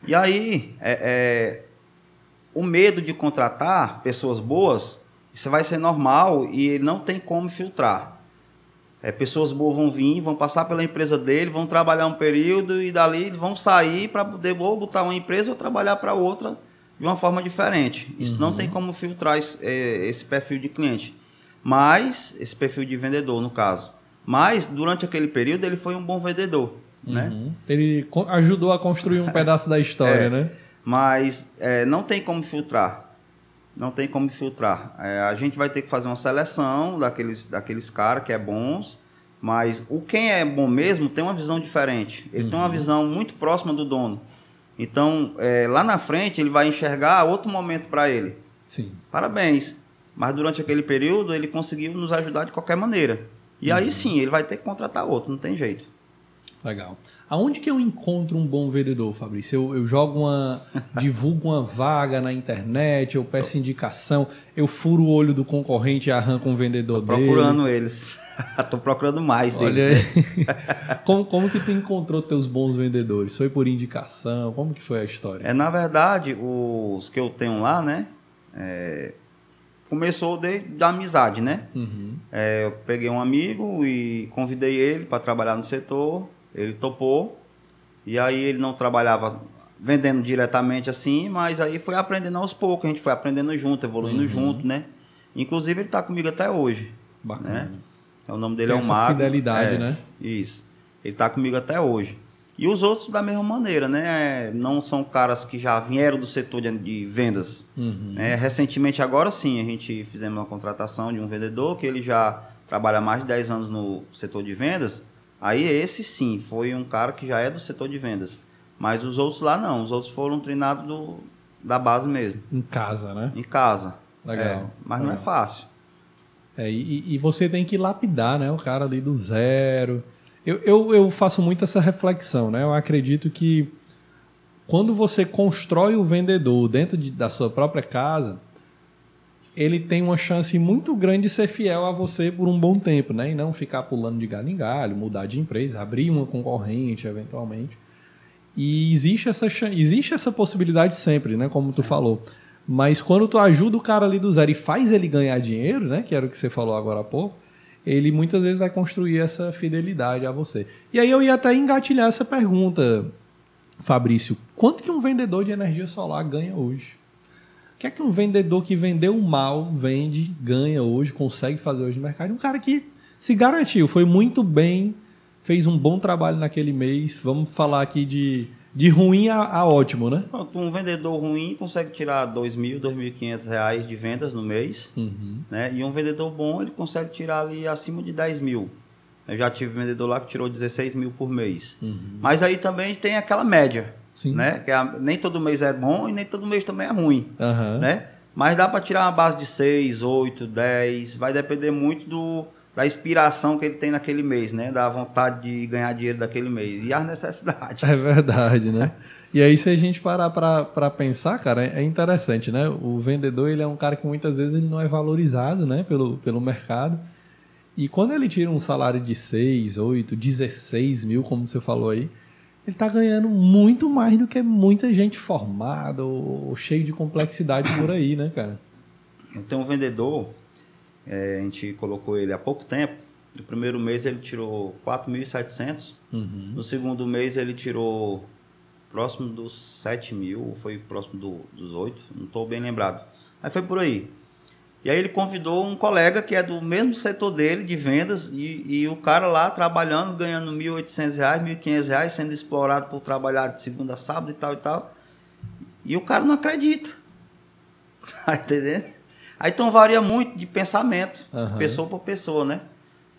E aí, é, é, o medo de contratar pessoas boas isso vai ser normal e não tem como filtrar. É, pessoas boas vão vir, vão passar pela empresa dele, vão trabalhar um período e dali vão sair para poder ou botar uma empresa ou trabalhar para outra de uma forma diferente. Isso uhum. não tem como filtrar esse, é, esse, perfil de cliente. Mas, esse perfil de vendedor, no caso. Mas, durante aquele período, ele foi um bom vendedor. Né? Uhum. Né? Ele ajudou a construir um pedaço da história, é, né? Mas é, não tem como filtrar não tem como filtrar. É, a gente vai ter que fazer uma seleção daqueles, daqueles caras que é bons, mas o quem é bom mesmo tem uma visão diferente. Ele uhum. tem uma uhum. visão muito próxima do dono. Então, é, lá na frente, ele vai enxergar outro momento para ele. Sim. Parabéns. Mas durante aquele período, ele conseguiu nos ajudar de qualquer maneira. E uhum. aí sim, ele vai ter que contratar outro, não tem jeito. Legal. Aonde que eu encontro um bom vendedor, Fabrício? Eu, eu jogo uma. divulgo uma vaga na internet, eu peço indicação, eu furo o olho do concorrente e arranco um vendedor Tô procurando dele. eles. Tô procurando mais Olha deles. Né? como, como que tu encontrou teus bons vendedores? Foi por indicação? Como que foi a história? É, na verdade, os que eu tenho lá, né? É, começou de, da amizade, né? Uhum. É, eu peguei um amigo e convidei ele para trabalhar no setor, ele topou, e aí ele não trabalhava vendendo diretamente assim, mas aí foi aprendendo aos poucos, a gente foi aprendendo junto, evoluindo Uhum. junto, né? Inclusive ele está comigo até hoje, Bacana. né? O nome dele Tem é o Mago. fidelidade, É, né? Isso. Ele está comigo até hoje. E os outros da mesma maneira, né? Não são caras que já vieram do setor de, de vendas. Uhum. né? recentemente, agora sim, a gente fizemos uma contratação de um vendedor que ele já trabalha mais de 10 anos no setor de vendas. Aí esse sim, foi um cara que já é do setor de vendas. Mas os outros lá não, os outros foram treinados do, da base mesmo, Em casa, né? em casa. Legal. É, mas não é Legal. fácil. É, e, e você tem que lapidar, né? O cara ali do zero. Eu, eu, eu faço muito essa reflexão, né? Eu acredito que quando você constrói o vendedor dentro de- da sua própria casa, ele tem uma chance muito grande de ser fiel a você por um bom tempo, né? E não ficar pulando de galho em galho, mudar de empresa, abrir uma concorrente eventualmente. E existe essa, existe essa possibilidade sempre, né? Como tu falou. Mas quando tu ajuda o cara ali do zero e faz ele ganhar dinheiro, né? Que era o que você falou agora há pouco, ele muitas vezes vai construir essa fidelidade a você. E aí eu ia até engatilhar essa pergunta, Fabrício. Quanto que um vendedor de energia solar ganha hoje? O que é que um vendedor que vendeu mal, vende, ganha hoje, consegue fazer hoje no mercado? Um cara que se garantiu, foi muito bem, fez um bom trabalho naquele mês. Vamos falar aqui de, de ruim a, a ótimo, né? Pronto, um vendedor ruim consegue tirar R$ 2.000, 2.500 reais de vendas no mês. Uhum. né? E um vendedor bom, ele consegue tirar ali acima de 10 mil. Eu já tive vendedor lá que tirou 16 mil por mês. Mas aí também tem aquela média, Sim. né? Que a- nem todo mês é bom e nem todo mês também é ruim, Aham. né? Mas dá para tirar uma base de 6, 8, 10. Vai depender muito do, da inspiração que ele tem naquele mês, né? Da vontade de ganhar dinheiro daquele mês. E as necessidades. É verdade, né? E aí, se a gente parar pra pensar, cara, é interessante, né? O vendedor, ele é um cara que muitas vezes ele não é valorizado, né? Pelo, pelo mercado. E quando ele tira um salário de 6, 8, 16 mil, como você falou aí, ele tá ganhando muito mais do que muita gente formada ou, ou cheio de complexidade por aí, né, cara? Eu tenho um vendedor, é, a gente colocou ele há pouco tempo. No primeiro mês ele tirou 4.700. Uhum. No segundo mês ele tirou próximo dos 7 mil, foi próximo do- dos 8, não estou bem lembrado. Mas foi por aí. E aí ele convidou um colega que é do mesmo setor dele, de vendas, e, e o cara lá trabalhando, ganhando 1.800 reais, 1.500 reais, sendo explorado por trabalhar de segunda a sábado e tal e tal. E o cara não acredita. Tá entendendo? Aí então varia muito de pensamento, Aham. pessoa por pessoa, né?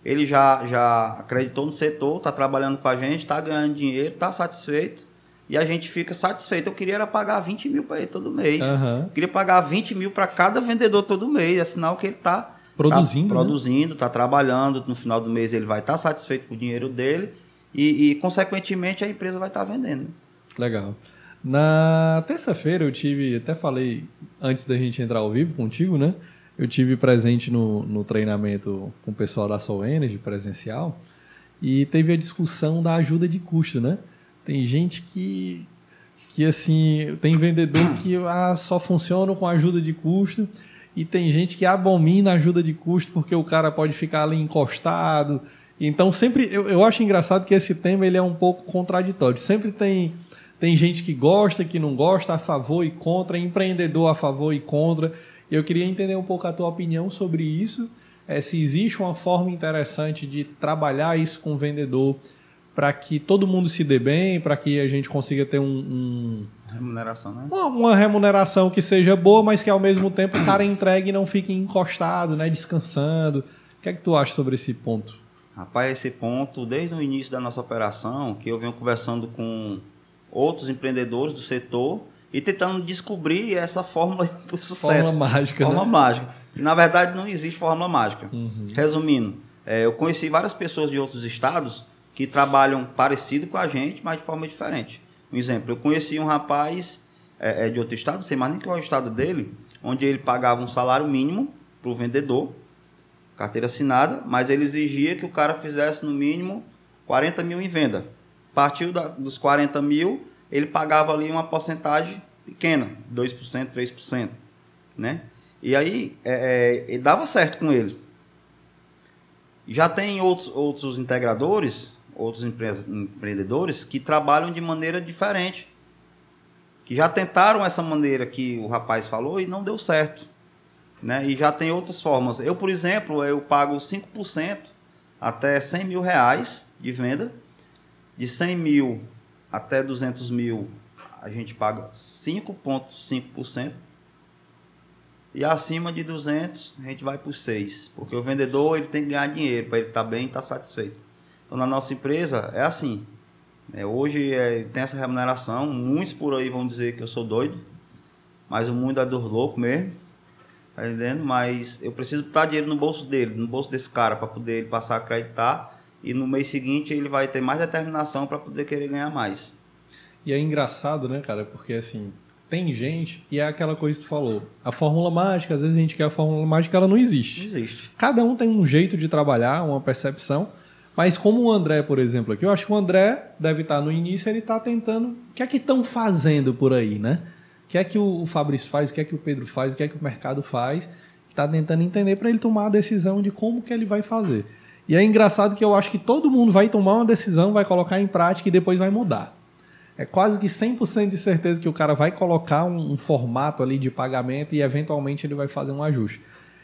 Ele já, já acreditou no setor, está trabalhando com a gente, está ganhando dinheiro, está satisfeito. E a gente fica satisfeito. Eu queria era pagar 20 mil para ele todo mês. Eu queria pagar 20 mil para cada vendedor todo mês. É sinal que ele está Produzindo, tá né? produzindo, está trabalhando. No final do mês ele vai estar satisfeito com o dinheiro dele e, e, consequentemente, a empresa vai estar vendendo. Legal. Na terça-feira eu tive, até falei antes da gente entrar ao vivo contigo, né? Eu tive presente no, no treinamento com o pessoal da Soul Energy presencial e teve a discussão da ajuda de custo, né? Tem gente que, que assim, tem vendedor que ah, só funciona com ajuda de custo e tem gente que abomina ajuda de custo porque o cara pode ficar ali encostado. Então sempre, eu, eu acho engraçado que esse tema ele é um pouco contraditório. Sempre tem tem gente que gosta, que não gosta, a favor e contra, empreendedor a favor e contra. Eu queria entender um pouco a tua opinião sobre isso, é, se existe uma forma interessante de trabalhar isso com o vendedor para que todo mundo se dê bem, para que a gente consiga ter um, um- Remuneração, né? uma, uma remuneração que seja boa, mas que ao mesmo tempo o cara entregue e não fique encostado, né, descansando. O que é que tu acha sobre esse ponto? Rapaz, esse ponto, desde o início da nossa operação, que eu venho conversando com outros empreendedores do setor e tentando descobrir essa fórmula do sucesso. Fórmula mágica, Fórmula né? mágica. E, na verdade, não existe fórmula mágica. Uhum. Resumindo, é, eu conheci várias pessoas de outros estados que trabalham parecido com a gente, mas de forma diferente. Um exemplo, eu conheci um rapaz é, é, de outro estado, sei mais nem qual é o estado dele, onde ele pagava um salário mínimo para o vendedor, carteira assinada, mas ele exigia que o cara fizesse no mínimo 40 mil em venda. Partiu da- dos 40 mil, ele pagava ali uma porcentagem pequena, 2%, 3%, né? E aí, é, é, dava certo com ele. Já tem outros, outros integradores, outros empreendedores que trabalham de maneira diferente. Que já tentaram essa maneira que o rapaz falou e não deu certo. Né? E já tem outras formas. Eu, por exemplo, eu pago 5% até 100 mil reais de venda. De 100 mil até 200 mil, a gente paga 5,5%. E acima de 200, a gente vai por 6. Porque o vendedor ele tem que ganhar dinheiro para ele estar tá bem e estar tá satisfeito. Então, na nossa empresa, é assim. É, hoje é, tem essa remuneração. Muitos por aí vão dizer que eu sou doido. Mas o mundo é dos loucos mesmo. Tá entendendo? Mas eu preciso botar dinheiro no bolso dele, no bolso desse cara, para poder ele passar a acreditar. E no mês seguinte ele vai ter mais determinação para poder querer ganhar mais. E é engraçado, né, cara? Porque assim, tem gente, e é aquela coisa que tu falou, a fórmula mágica, às vezes a gente quer a fórmula mágica, ela não existe. Não existe. Cada um tem um jeito de trabalhar, uma percepção. Mas como o André, por exemplo, aqui, eu acho que o André deve estar no início, ele está tentando. O que é que estão fazendo por aí, né? O que é que o Fabrício faz, o que é que o Pedro faz, o que é que o mercado faz. Está tentando entender para ele tomar a decisão de como que ele vai fazer. E é engraçado que eu acho que todo mundo vai tomar uma decisão, vai colocar em prática e depois vai mudar. É quase que 100% de certeza que o cara vai colocar um, um formato ali de pagamento e eventualmente ele vai fazer um ajuste.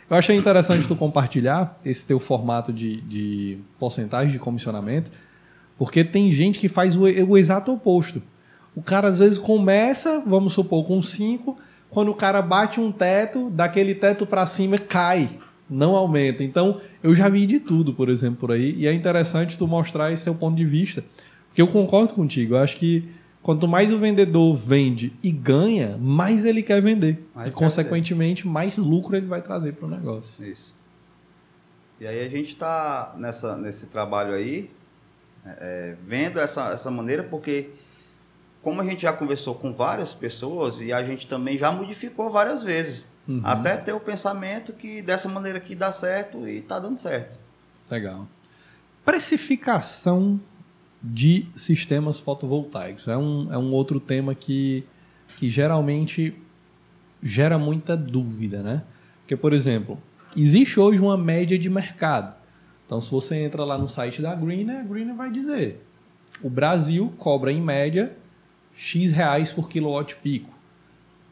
Eu achei interessante tu compartilhar esse teu formato de, de porcentagem de comissionamento, porque tem gente que faz o, o, exato oposto. O cara às vezes começa, vamos supor, com 5, quando o cara bate um teto, daquele teto para cima cai, não aumenta. Então, eu já vi de tudo, por exemplo, por aí, e é interessante tu mostrar esse teu ponto de vista, porque eu concordo contigo, eu acho que Quanto mais o vendedor vende e ganha, mais ele quer vender. Mais e, consequentemente, vender. mais lucro ele vai trazer para o negócio. Isso. E aí a gente está nesse trabalho aí, é, é, vendo essa, essa maneira, porque como a gente já conversou com várias pessoas e a gente também já modificou várias vezes. Uhum. Até ter o pensamento que dessa maneira aqui dá certo e está dando certo. Legal. Precificação de sistemas fotovoltaicos. É um, é um outro tema que, que geralmente gera muita dúvida, né? Porque, por exemplo, existe hoje uma média de mercado. Então, se você entra lá no site da Greener, a Greener vai dizer: o Brasil cobra em média X reais por quilowatt-pico.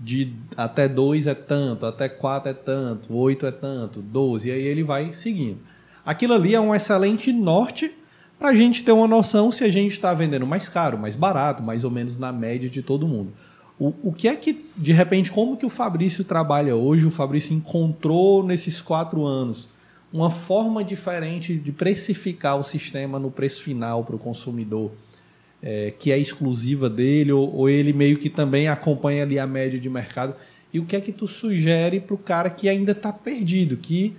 De até 2 é tanto, até 4 é tanto, 8 é tanto, 12, e aí ele vai seguindo. Aquilo ali é um excelente norte para a gente ter uma noção se a gente está vendendo mais caro, mais barato, mais ou menos na média de todo mundo. O, o que é que, de repente, como que o Fabrício trabalha hoje? O Fabrício encontrou nesses quatro anos uma forma diferente de precificar o sistema no preço final para o consumidor, é, que é exclusiva dele, ou, ou ele meio que também acompanha ali a média de mercado. E o que é que tu sugere para o cara que ainda está perdido, que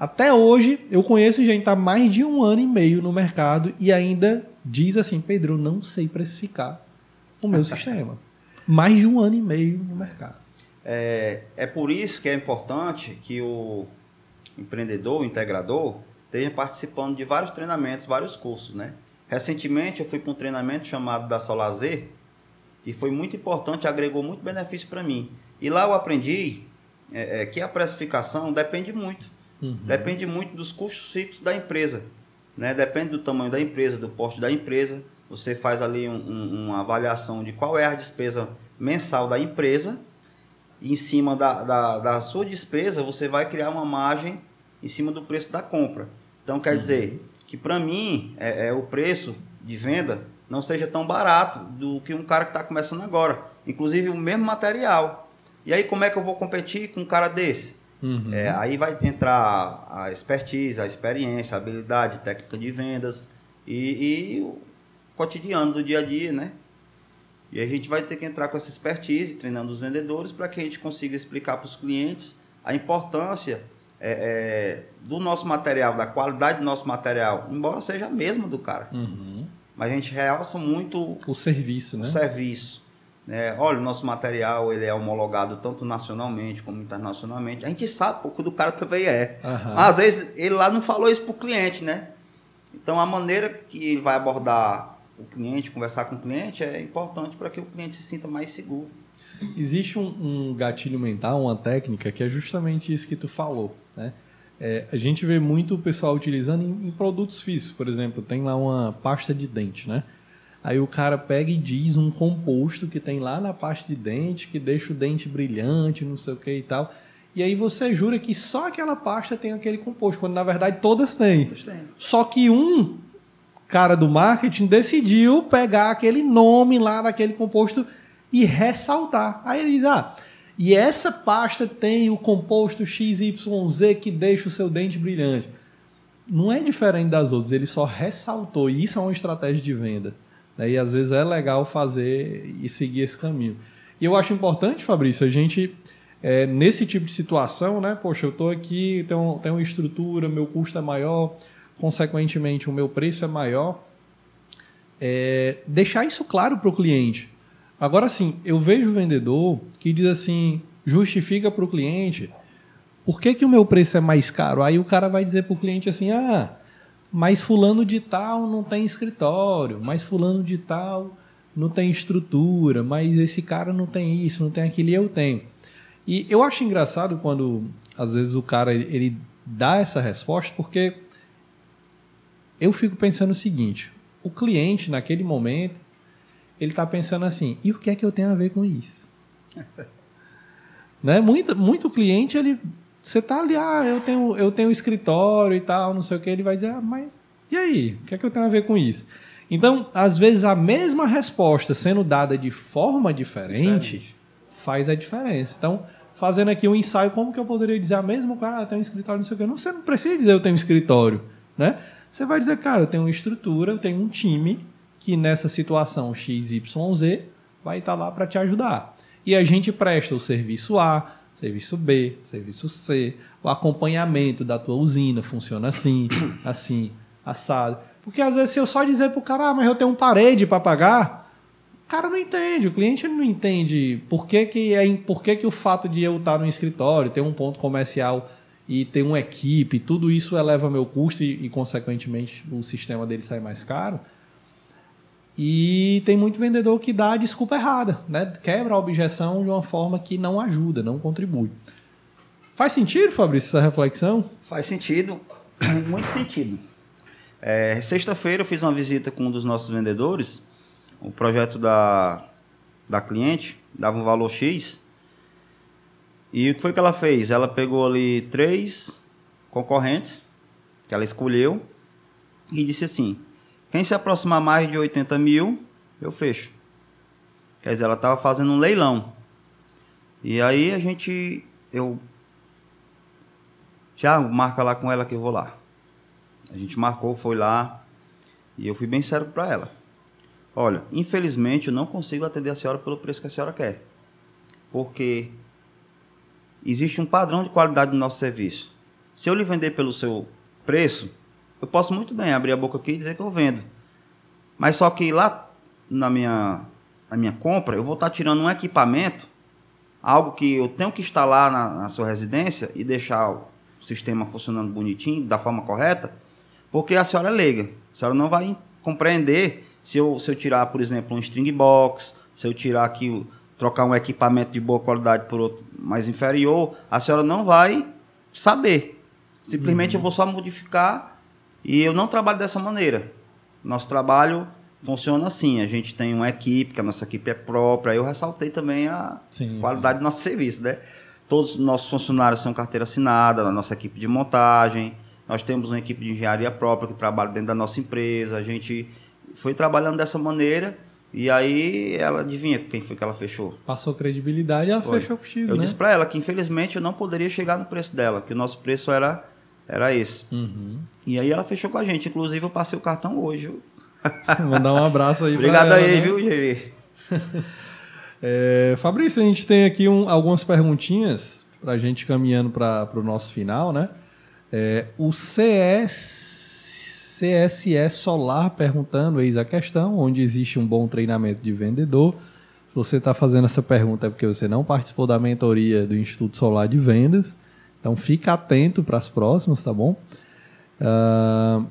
até hoje, eu conheço gente há mais de um ano e meio no mercado e ainda diz assim: Pedro, não sei precificar o meu sistema. Mais de um ano e meio no mercado. É, é por isso que é importante que o empreendedor, o integrador, esteja participando de vários treinamentos, vários cursos, né? Recentemente eu fui para um treinamento chamado da Solazer, que foi muito importante, agregou muito benefício para mim. E lá eu aprendi é, é, que a precificação depende muito Uhum. Depende muito dos custos fixos da empresa. Né? Depende do tamanho da empresa, do porte da empresa. Você faz ali um, um, uma avaliação de qual é a despesa mensal da empresa. E em cima da, da, da, sua despesa, você vai criar uma margem em cima do preço da compra. Então, quer uhum. dizer que para mim, é, é, o preço de venda não seja tão barato do que um cara que está começando agora. Inclusive, o mesmo material. E aí, como é que eu vou competir com um cara desse? Uhum. É, aí vai entrar a expertise, a experiência, a habilidade técnica de vendas e, e, o cotidiano do dia a dia, né? E a gente vai ter que entrar com essa expertise, treinando os vendedores, para que a gente consiga explicar para os clientes a importância é, é, do nosso material, da qualidade do nosso material, embora seja a mesma do cara. Uhum. Mas a gente realça muito o serviço, o né? serviço. É, olha, o nosso material ele é homologado tanto nacionalmente como internacionalmente. A gente sabe pouco do cara também é. Uhum. Às vezes ele lá não falou isso para o cliente, né? Então a maneira que ele vai abordar o cliente, conversar com o cliente, é importante para que o cliente se sinta mais seguro. Existe um, um, gatilho mental, uma técnica, que é justamente isso que tu falou. Né? É, a gente vê muito o pessoal utilizando em, em, produtos físicos, por exemplo, tem lá uma pasta de dente, né? Aí o cara pega e diz um composto que tem lá na pasta de dente, que deixa o dente brilhante, não sei o que e tal. E aí você jura que só aquela pasta tem aquele composto, quando na verdade todas têm. Todas têm. Só que um cara do marketing decidiu pegar aquele nome lá daquele composto e ressaltar. Aí ele diz: ah, e essa pasta tem o composto XYZ que deixa o seu dente brilhante. Não é diferente das outras, ele só ressaltou. E isso é uma estratégia de venda. Né? E às vezes é legal fazer e seguir esse caminho. E eu acho importante, Fabrício, a gente, é, nesse tipo de situação, né? Poxa, eu estou aqui, tenho, tenho uma estrutura, meu custo é maior, consequentemente o meu preço é maior. É, deixar isso claro para o cliente. Agora sim, eu vejo o vendedor que diz assim, justifica para o cliente, por que, que o meu preço é mais caro? Aí o cara vai dizer para o cliente assim, ah, mas fulano de tal não tem escritório, mas fulano de tal não tem estrutura, mas esse cara não tem isso, não tem aquilo e eu tenho. E eu acho engraçado quando às vezes o cara ele dá essa resposta, porque eu fico pensando o seguinte: o cliente naquele momento ele está pensando assim: e o que é que eu tenho a ver com isso? né? Muito, muito cliente, ele. Você tá ali, ah, eu tenho, eu tenho escritório e tal, não sei o que, ele vai dizer, ah, mas e aí? O que é que eu tenho a ver com isso? Então, às vezes, a mesma resposta sendo dada de forma diferente, diferente. faz a diferença. Então, fazendo aqui um ensaio, como que eu poderia dizer a mesma coisa? Ah, eu tenho um escritório, não sei o que. Não, você não precisa dizer eu tenho um escritório, né? Você vai dizer, cara, eu tenho uma estrutura, eu tenho um time, que nessa situação XYZ vai estar lá para te ajudar. E a gente presta o serviço A, serviço B, serviço C, o acompanhamento da tua usina funciona assim, assim, assado. Porque às vezes se eu só dizer para o cara, ah, mas eu tenho um parede para pagar, o cara não entende, o cliente não entende por que, que, é, por que, que o fato de eu estar no escritório, ter um ponto comercial e ter uma equipe, tudo isso eleva meu custo e, e consequentemente, o sistema dele sai mais caro. E tem muito vendedor que dá a desculpa errada, né? Quebra a objeção de uma forma que não ajuda, não contribui. Faz sentido, Fabrício, essa reflexão? Faz sentido, muito sentido. É, Sexta-feira eu fiz uma visita com um dos nossos vendedores. O projeto da, da cliente dava um valor X. E o que foi que ela fez? Ela pegou ali três concorrentes que ela escolheu e disse assim: quem se aproximar mais de 80 mil, eu fecho. Quer dizer, ela estava fazendo um leilão. E aí a gente. Eu. Tiago, marca lá com ela que eu vou lá. A gente marcou, foi lá. E eu fui bem sério para ela. Olha, infelizmente eu não consigo atender a senhora pelo preço que a senhora quer. Porque existe um padrão de qualidade do nosso serviço. Se eu lhe vender pelo seu preço, eu posso muito bem abrir a boca aqui e dizer que eu vendo. Mas só que lá na minha, na minha compra, eu vou estar tirando um equipamento, algo que eu tenho que instalar na, na sua residência e deixar o sistema funcionando bonitinho, da forma correta, porque a senhora é leiga. A senhora não vai compreender se eu, se eu tirar, por exemplo, um string box, se eu tirar aqui, trocar um equipamento de boa qualidade por outro mais inferior, a senhora não vai saber. Simplesmente uhum. eu vou só modificar e eu não trabalho dessa maneira. Nosso trabalho funciona assim. A gente tem uma equipe, que a nossa equipe é própria. Eu ressaltei também a sim, qualidade sim. do nosso serviço, né? Todos os nossos funcionários são carteira assinada, na nossa equipe de montagem. Nós temos uma equipe de engenharia própria que trabalha dentro da nossa empresa. A gente foi trabalhando dessa maneira. E aí ela adivinha quem foi que ela fechou? Passou credibilidade e ela foi. fechou contigo. Eu né? disse para ela que infelizmente eu não poderia chegar no preço dela, que o nosso preço era era esse. Uhum. E aí ela fechou com a gente. Inclusive, eu passei o cartão hoje. Mandar um abraço aí Obrigado ela, aí, né? viu, GV? é, Fabrício, a gente tem aqui um, algumas perguntinhas para a gente caminhando para o nosso final, né? É, o CS, CSS Solar perguntando, eis a questão, onde existe um bom treinamento de vendedor. Se você está fazendo essa pergunta é porque você não participou da mentoria do Instituto Solar de Vendas. Então fica atento para as próximas, tá bom? Uh,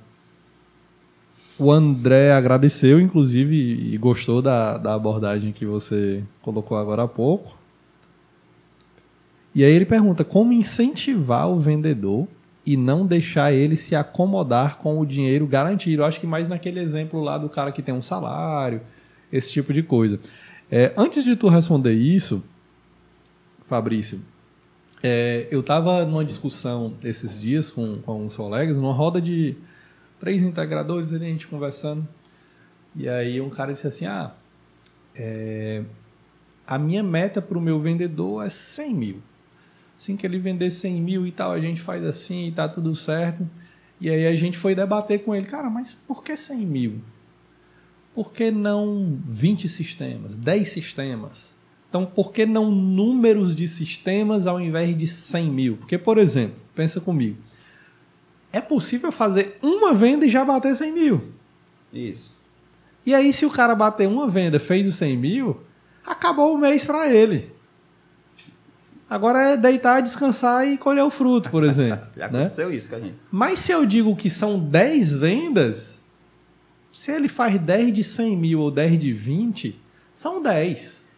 o André agradeceu, inclusive, e gostou da, da abordagem que você colocou agora há pouco. E aí ele pergunta como incentivar o vendedor e não deixar ele se acomodar com o dinheiro garantido. Eu acho que mais naquele exemplo lá do cara que tem um salário, esse tipo de coisa. É, antes de tu responder isso, Fabrício, é, eu estava numa discussão esses dias com, com uns colegas, numa roda de três integradores, ali, a gente conversando. E aí um cara disse assim: Ah, é, a minha meta para o meu vendedor é 100 mil. Assim que ele vender 100 mil e tal, a gente faz assim e tá tudo certo. E aí a gente foi debater com ele, cara, mas por que 100 mil? Por que não 20 sistemas, 10 sistemas? Então, por que não números de sistemas ao invés de 100 mil? Porque, por exemplo, pensa comigo, é possível fazer uma venda e já bater 100 mil. Isso. E aí, se o cara bater uma venda, fez os 100 mil, acabou o mês para ele. Agora é deitar, descansar e colher o fruto, por exemplo. Já né? aconteceu isso com a gente. Mas se eu digo que são 10 vendas, se ele faz 10 de 100 mil ou 10 de 20, são 10.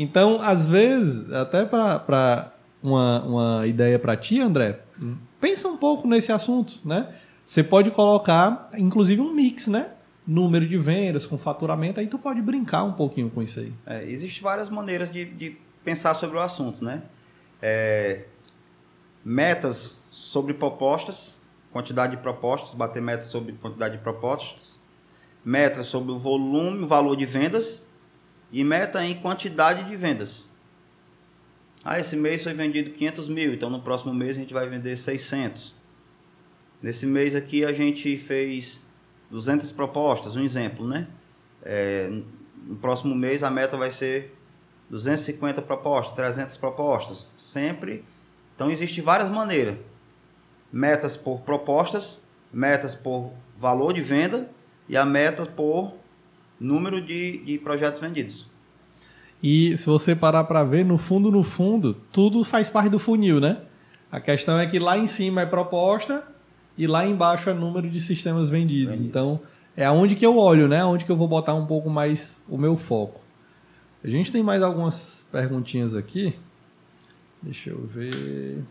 Então, às vezes, até para uma, uma ideia para ti, André, pensa um pouco nesse assunto, né? Você pode colocar, inclusive, um mix, né? Número de vendas com faturamento, aí tu pode brincar um pouquinho com isso aí. É, Existem várias maneiras de, de pensar sobre o assunto, né? É, metas sobre propostas, quantidade de propostas, bater metas sobre quantidade de propostas, metas sobre o volume, o valor de vendas e meta em quantidade de vendas. Ah, esse mês foi vendido 500 mil, então no próximo mês a gente vai vender 600. Nesse mês aqui a gente fez 200 propostas, um exemplo, né? É, no próximo mês a meta vai ser 250 propostas, 300 propostas, sempre. Então existe várias maneiras. Metas por propostas, metas por valor de venda e a meta por número de, de projetos vendidos. E se você parar para ver, no fundo, no fundo, tudo faz parte do funil, né? A questão é que lá em cima é proposta e lá embaixo é número de sistemas vendidos. Vendidos. Então, é aonde que eu olho, né? Aonde que eu vou botar um pouco mais o meu foco. A gente tem mais algumas perguntinhas aqui. Deixa eu ver.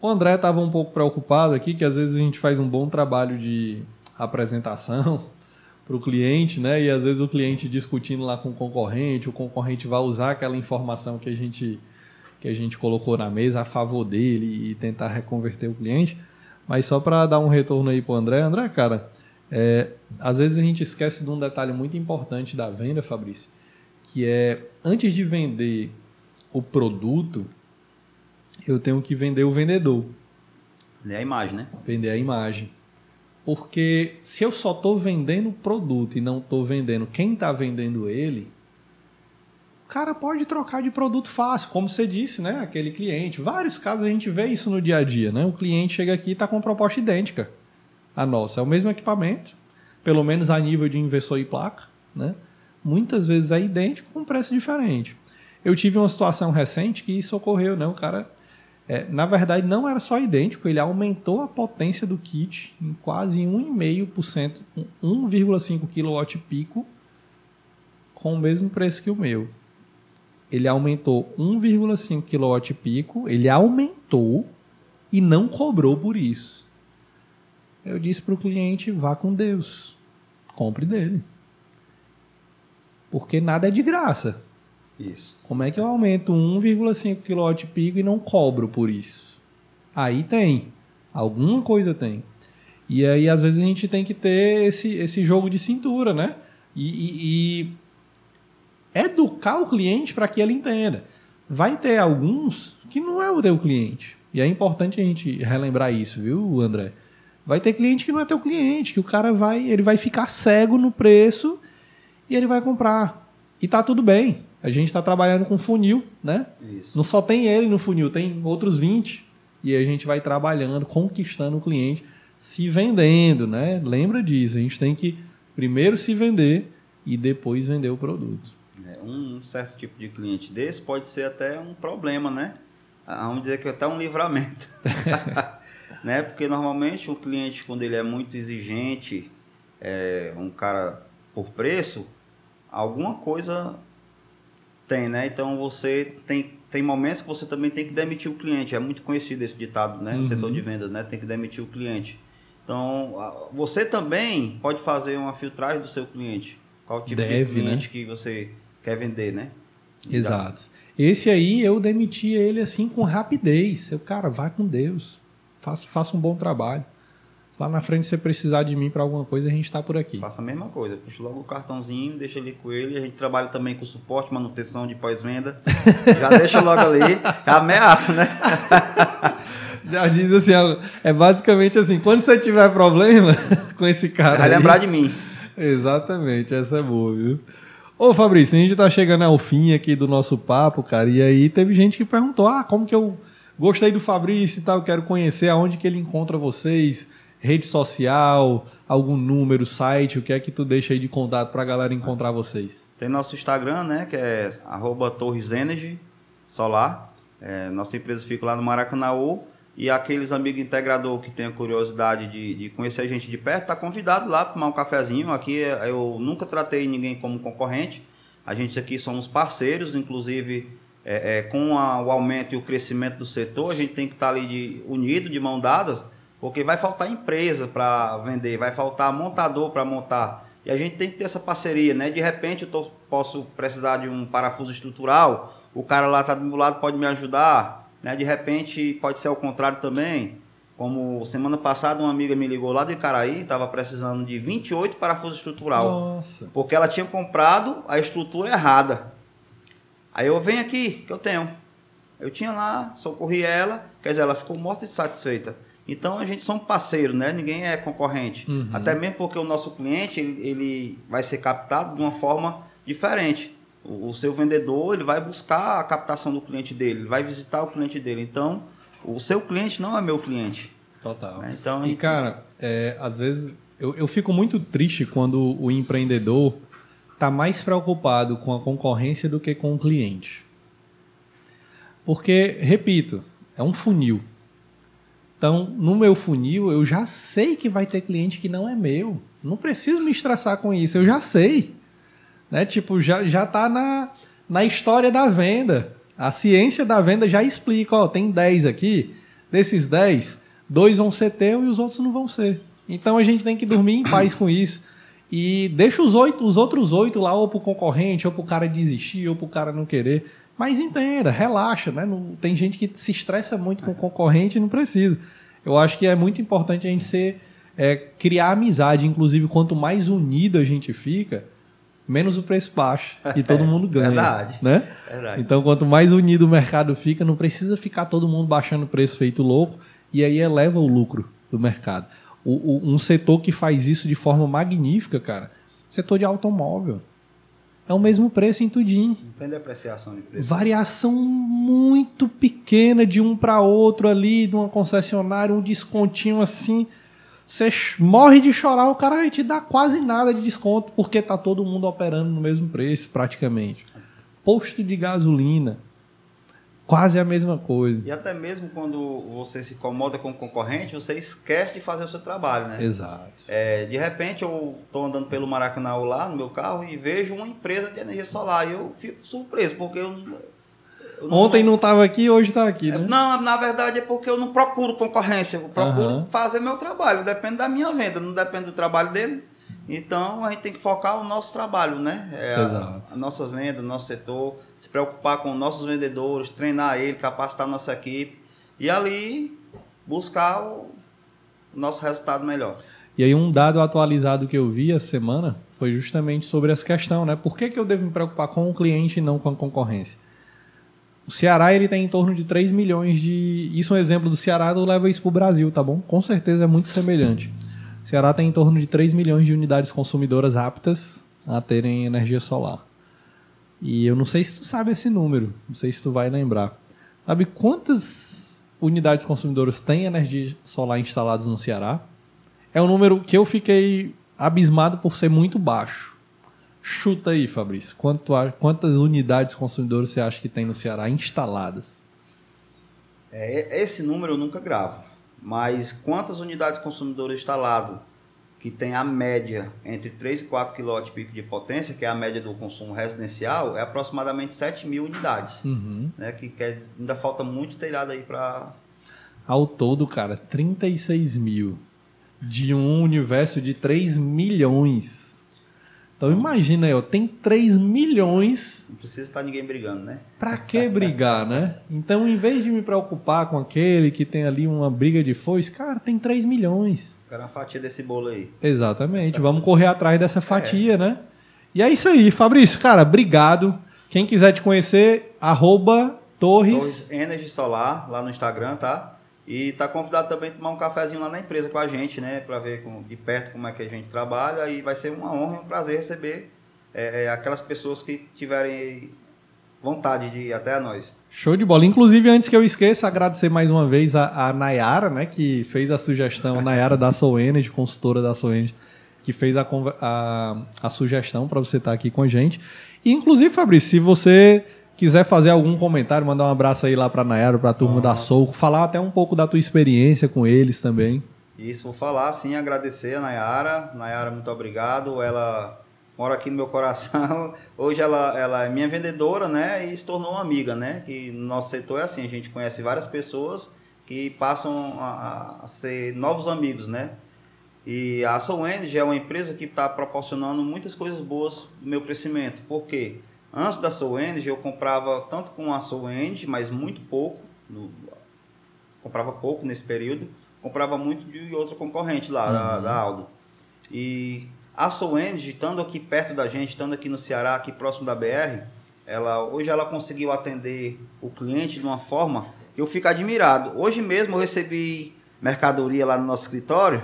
O André estava um pouco preocupado aqui, que às vezes a gente faz um bom trabalho de apresentação para o cliente, né? E às vezes o cliente discutindo lá com o concorrente, o concorrente vai usar aquela informação que a gente que a gente colocou na mesa a favor dele e tentar reconverter o cliente. Mas só para dar um retorno aí para o André, André, cara, é, às vezes a gente esquece de um detalhe muito importante da venda, Fabrício, que é antes de vender o produto, eu tenho que vender o vendedor, É a imagem, né? vender a imagem. Porque se eu só estou vendendo o produto e não estou vendendo quem está vendendo ele, o cara pode trocar de produto fácil, como você disse, né? Aquele cliente. Vários casos a gente vê isso no dia a dia, né? O cliente chega aqui e está com uma proposta idêntica à nossa. É o mesmo equipamento, pelo menos a nível de inversor e placa, né? Muitas vezes é idêntico com preço diferente. Eu tive uma situação recente que isso ocorreu, né? O cara é, na verdade, não era só idêntico, ele aumentou a potência do kit em quase 1,5%, um 1,5 kW pico, com o mesmo preço que o meu. Ele aumentou 1,5 kW pico, ele aumentou e não cobrou por isso. Eu disse para o cliente: vá com Deus, compre dele. Porque nada é de graça. Isso. Como é que eu aumento 1,5 kW pico e não cobro por isso? Aí tem. Alguma coisa tem. E aí, às vezes, a gente tem que ter esse, esse jogo de cintura, né? E, e- e educar o cliente para que ele entenda. Vai ter alguns que não é o teu cliente. E é importante a gente relembrar isso, viu, André? Vai ter cliente que não é teu cliente, que o cara vai, ele vai ficar cego no preço e ele vai comprar. E tá tudo bem. A gente está trabalhando com funil, né? Isso. Não só tem ele no funil, tem outros 20. E a gente vai trabalhando, conquistando o cliente, se vendendo, né? Lembra disso. A gente tem que primeiro se vender e depois vender o produto. É, um certo tipo de cliente desse pode ser até um problema, né? Vamos dizer que até um livramento. né? Porque normalmente o cliente, quando ele é muito exigente, é, um cara por preço, alguma coisa tem, né? Então você tem, tem momentos que você também tem que demitir o cliente. É muito conhecido esse ditado, né? No Uhum. setor de vendas, né? Tem que demitir o cliente. Então, você também pode fazer uma filtragem do seu cliente. Qual tipo Deve, de cliente né? que você quer vender, né? Exato. Esse aí eu demiti ele assim com rapidez. Seu cara, vai com Deus. Faça, faça um bom trabalho. Lá na frente, se você precisar de mim para alguma coisa, a gente tá por aqui. Faça a mesma coisa, puxa logo o cartãozinho, deixa ele com ele. A gente trabalha também com suporte, manutenção de pós-venda. Já deixa logo ali, já ameaça, né? Já diz assim, é basicamente assim, quando você tiver problema com esse cara Vai aí- lembrar de mim. Exatamente, essa é boa, viu? Ô Fabrício, a gente tá chegando ao fim aqui do nosso papo, cara, e aí teve gente que perguntou, ah, como que eu gostei do Fabrício e tal, quero conhecer aonde que ele encontra vocês, rede social, algum número, site, o que é que tu deixa aí de contato pra galera encontrar vocês? Tem nosso Instagram, né? Que é arroba Torres Energy Solar. É, nossa empresa fica lá no Maracanaú. E aqueles amigos integrador que tenham curiosidade de, de conhecer a gente de perto, tá convidado lá para tomar um cafezinho. Aqui é- eu nunca tratei ninguém como concorrente. A gente aqui somos parceiros, inclusive é, é, com a- o aumento e o crescimento do setor, a gente tem que estar ali de, unido, de mão dadas, porque vai faltar empresa para vender, vai faltar montador para montar. E a gente tem que ter essa parceria, né? De repente eu tô- posso precisar de um parafuso estrutural, o cara lá tá do meu lado pode me ajudar, né? De repente pode ser ao contrário também. Como semana passada uma amiga me ligou lá de Icaraí, estava precisando de 28 parafusos estrutural. Nossa. Porque ela tinha comprado a estrutura errada. Aí eu venho aqui, que eu tenho. Eu tinha lá, socorri ela, quer dizer, ela ficou morta de satisfeita. Então a gente somos parceiros, né? Ninguém é concorrente. Uhum. Até mesmo porque o nosso cliente ele, ele vai ser captado de uma forma diferente. O, o seu vendedor ele vai buscar a captação do cliente dele, ele vai visitar o cliente dele. Então o seu cliente não é meu cliente. Total. né? Então E, gente- cara, é, às vezes eu, eu fico muito triste quando o empreendedor tá mais preocupado com a concorrência do que com o cliente. Porque, repito, é um funil. Então, no meu funil, eu já sei que vai ter cliente que não é meu. Não preciso me estressar com isso, eu já sei. Né? Tipo, já, já tá na, na história da venda. A ciência da venda já explica, ó, tem 10 aqui, desses 10, dois vão ser teu e os outros não vão ser. Então a gente tem que dormir em paz com isso. E deixa os, oito, os outros oito lá, ou pro concorrente, ou pro cara desistir, ou pro cara não querer. Mas entenda, relaxa, né? Não, tem gente que se estressa muito com o concorrente e não precisa. Eu acho que é muito importante a gente ser, é, criar amizade. Inclusive, quanto mais unido a gente fica, menos o preço baixa. E todo mundo ganha. verdade. Né? Verdade. Então, quanto mais unido o mercado fica, não precisa ficar todo mundo baixando o preço feito louco, e aí eleva o lucro do mercado. O- o- um setor que faz isso de forma magnífica, cara, setor de automóvel. É o mesmo preço em tudinho. Não tem depreciação de preço. Variação muito pequena de um para outro ali, de uma concessionária, um descontinho assim. Você morre de chorar, o cara vai te dar quase nada de desconto, porque tá todo mundo operando no mesmo preço, praticamente. Posto de gasolina, quase a mesma coisa. E até mesmo quando você se incomoda com o concorrente, você esquece de fazer o seu trabalho, né? Exato. É, de repente eu estou andando pelo Maracanã lá no meu carro e vejo uma empresa de energia solar e eu fico surpreso, porque eu, eu Ontem não estava aqui, hoje está aqui, né? Não, na verdade é porque eu não procuro concorrência, eu procuro Aham. fazer meu trabalho, depende da minha venda, não depende do trabalho dele. Então a gente tem que focar o nosso trabalho, né? É a- Exato. As nossas vendas, nosso setor, se preocupar com nossos vendedores, treinar ele, capacitar nossa equipe e ali buscar o nosso resultado melhor. E aí um dado atualizado que eu vi essa semana foi justamente sobre essa questão, né? Por que, que eu devo me preocupar com o cliente e não com a concorrência? O Ceará ele tem em torno de 3 milhões de. Isso é um exemplo do Ceará, eu levo isso para o Brasil, tá bom? Com certeza é muito semelhante. Ceará tem em torno de 3 milhões de unidades consumidoras aptas a terem energia solar. E eu não sei se tu sabe esse número, não sei se tu vai lembrar. Sabe quantas unidades consumidoras têm energia solar instaladas no Ceará? É um número que eu fiquei abismado por ser muito baixo. Chuta aí, Fabrício. Quanto a- quantas unidades consumidoras você acha que tem no Ceará instaladas? É, esse número eu nunca gravo. Mas quantas unidades consumidoras instaladas que tem a média entre 3 e 4 kW pico de potência, que é a média do consumo residencial, é aproximadamente 7 mil unidades. Uhum. Né, que quer, ainda falta muito telhado aí para. Ao todo, cara, 36 mil de um universo de 3 milhões. Então imagina aí, ó, tem 3 milhões. Não precisa estar ninguém brigando, né? Pra que brigar, né? Então, em vez de me preocupar com aquele que tem ali uma briga de foice, cara, tem 3 milhões. Quero uma fatia desse bolo aí. Exatamente. Vamos correr atrás dessa fatia, é. né? E é isso aí, Fabrício. Cara, obrigado. Quem quiser te conhecer, arroba Torres... Torres Energy Solar, lá no Instagram, tá? E tá convidado também a tomar um cafezinho lá na empresa com a gente, né? Para ver com, de perto como é que a gente trabalha. E vai ser uma honra e um prazer receber é, é, aquelas pessoas que tiverem vontade de ir até a nós. Show de bola. Inclusive, antes que eu esqueça, agradecer mais uma vez a, a Nayara, né? Que fez a sugestão, a Nayara da Soul Energy, consultora da Soul Energy, que fez a, a, a sugestão para você estar aqui com a gente. E, inclusive, Fabrício, se você quiser fazer algum comentário, mandar um abraço aí lá para Nayara, para a turma da Soul, falar até um pouco da tua experiência com eles também. Isso, vou falar sim, agradecer a Nayara. Nayara, muito obrigado. Ela mora aqui no meu coração. Hoje ela, ela é minha vendedora, né? E se tornou uma amiga, né? Que no nosso setor é assim, a gente conhece várias pessoas que passam a, a ser novos amigos, né? E a Soul Energy é uma empresa que está proporcionando muitas coisas boas no meu crescimento. Por quê? Antes da Soul Energy, eu comprava tanto com a Soul Energy, mas muito pouco. No, comprava pouco nesse período. Comprava muito de outra concorrente lá, uhum. da, da Aldo. E a Soul Energy, estando aqui perto da gente, estando aqui no Ceará, aqui próximo da BR, ela, hoje ela conseguiu atender o cliente de uma forma que eu fico admirado. Hoje mesmo eu recebi mercadoria lá no nosso escritório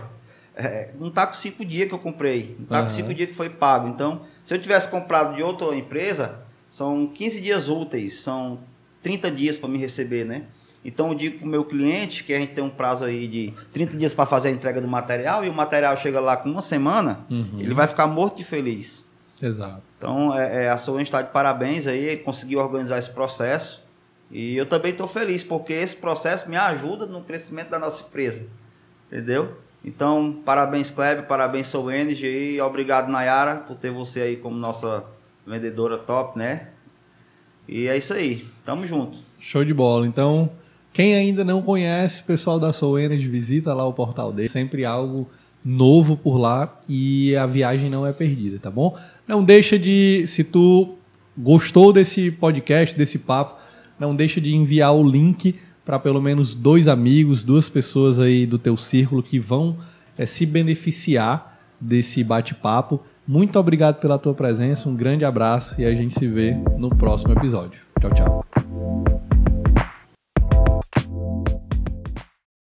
é, não tá com cinco dias que eu comprei, não tá uhum. com cinco dias que foi pago. Então, se eu tivesse comprado de outra empresa, são 15 dias úteis, são 30 dias para me receber, né? Então eu digo para o meu cliente que a gente tem um prazo aí de 30 dias para fazer a entrega do material e o material chega lá com uma semana, uhum. ele vai ficar morto de feliz. Exato. Então é, é, a sua está de parabéns aí, conseguiu organizar esse processo. E eu também estou feliz, porque esse processo me ajuda no crescimento da nossa empresa. Entendeu? Então, parabéns, Kleber, parabéns, Soul Energy e obrigado, Nayara, por ter você aí como nossa vendedora top, né? E é isso aí, tamo junto. Show de bola. Então, quem ainda não conhece o pessoal da Soul Energy, visita lá o portal dele. Sempre algo novo por lá e a viagem não é perdida, tá bom? Não deixa de, se tu gostou desse podcast, desse papo, não deixa de enviar o link para pelo menos dois amigos, duas pessoas aí do teu círculo que vão é, se beneficiar desse bate-papo. Muito obrigado pela tua presença, um grande abraço e a gente se vê no próximo episódio. Tchau, tchau.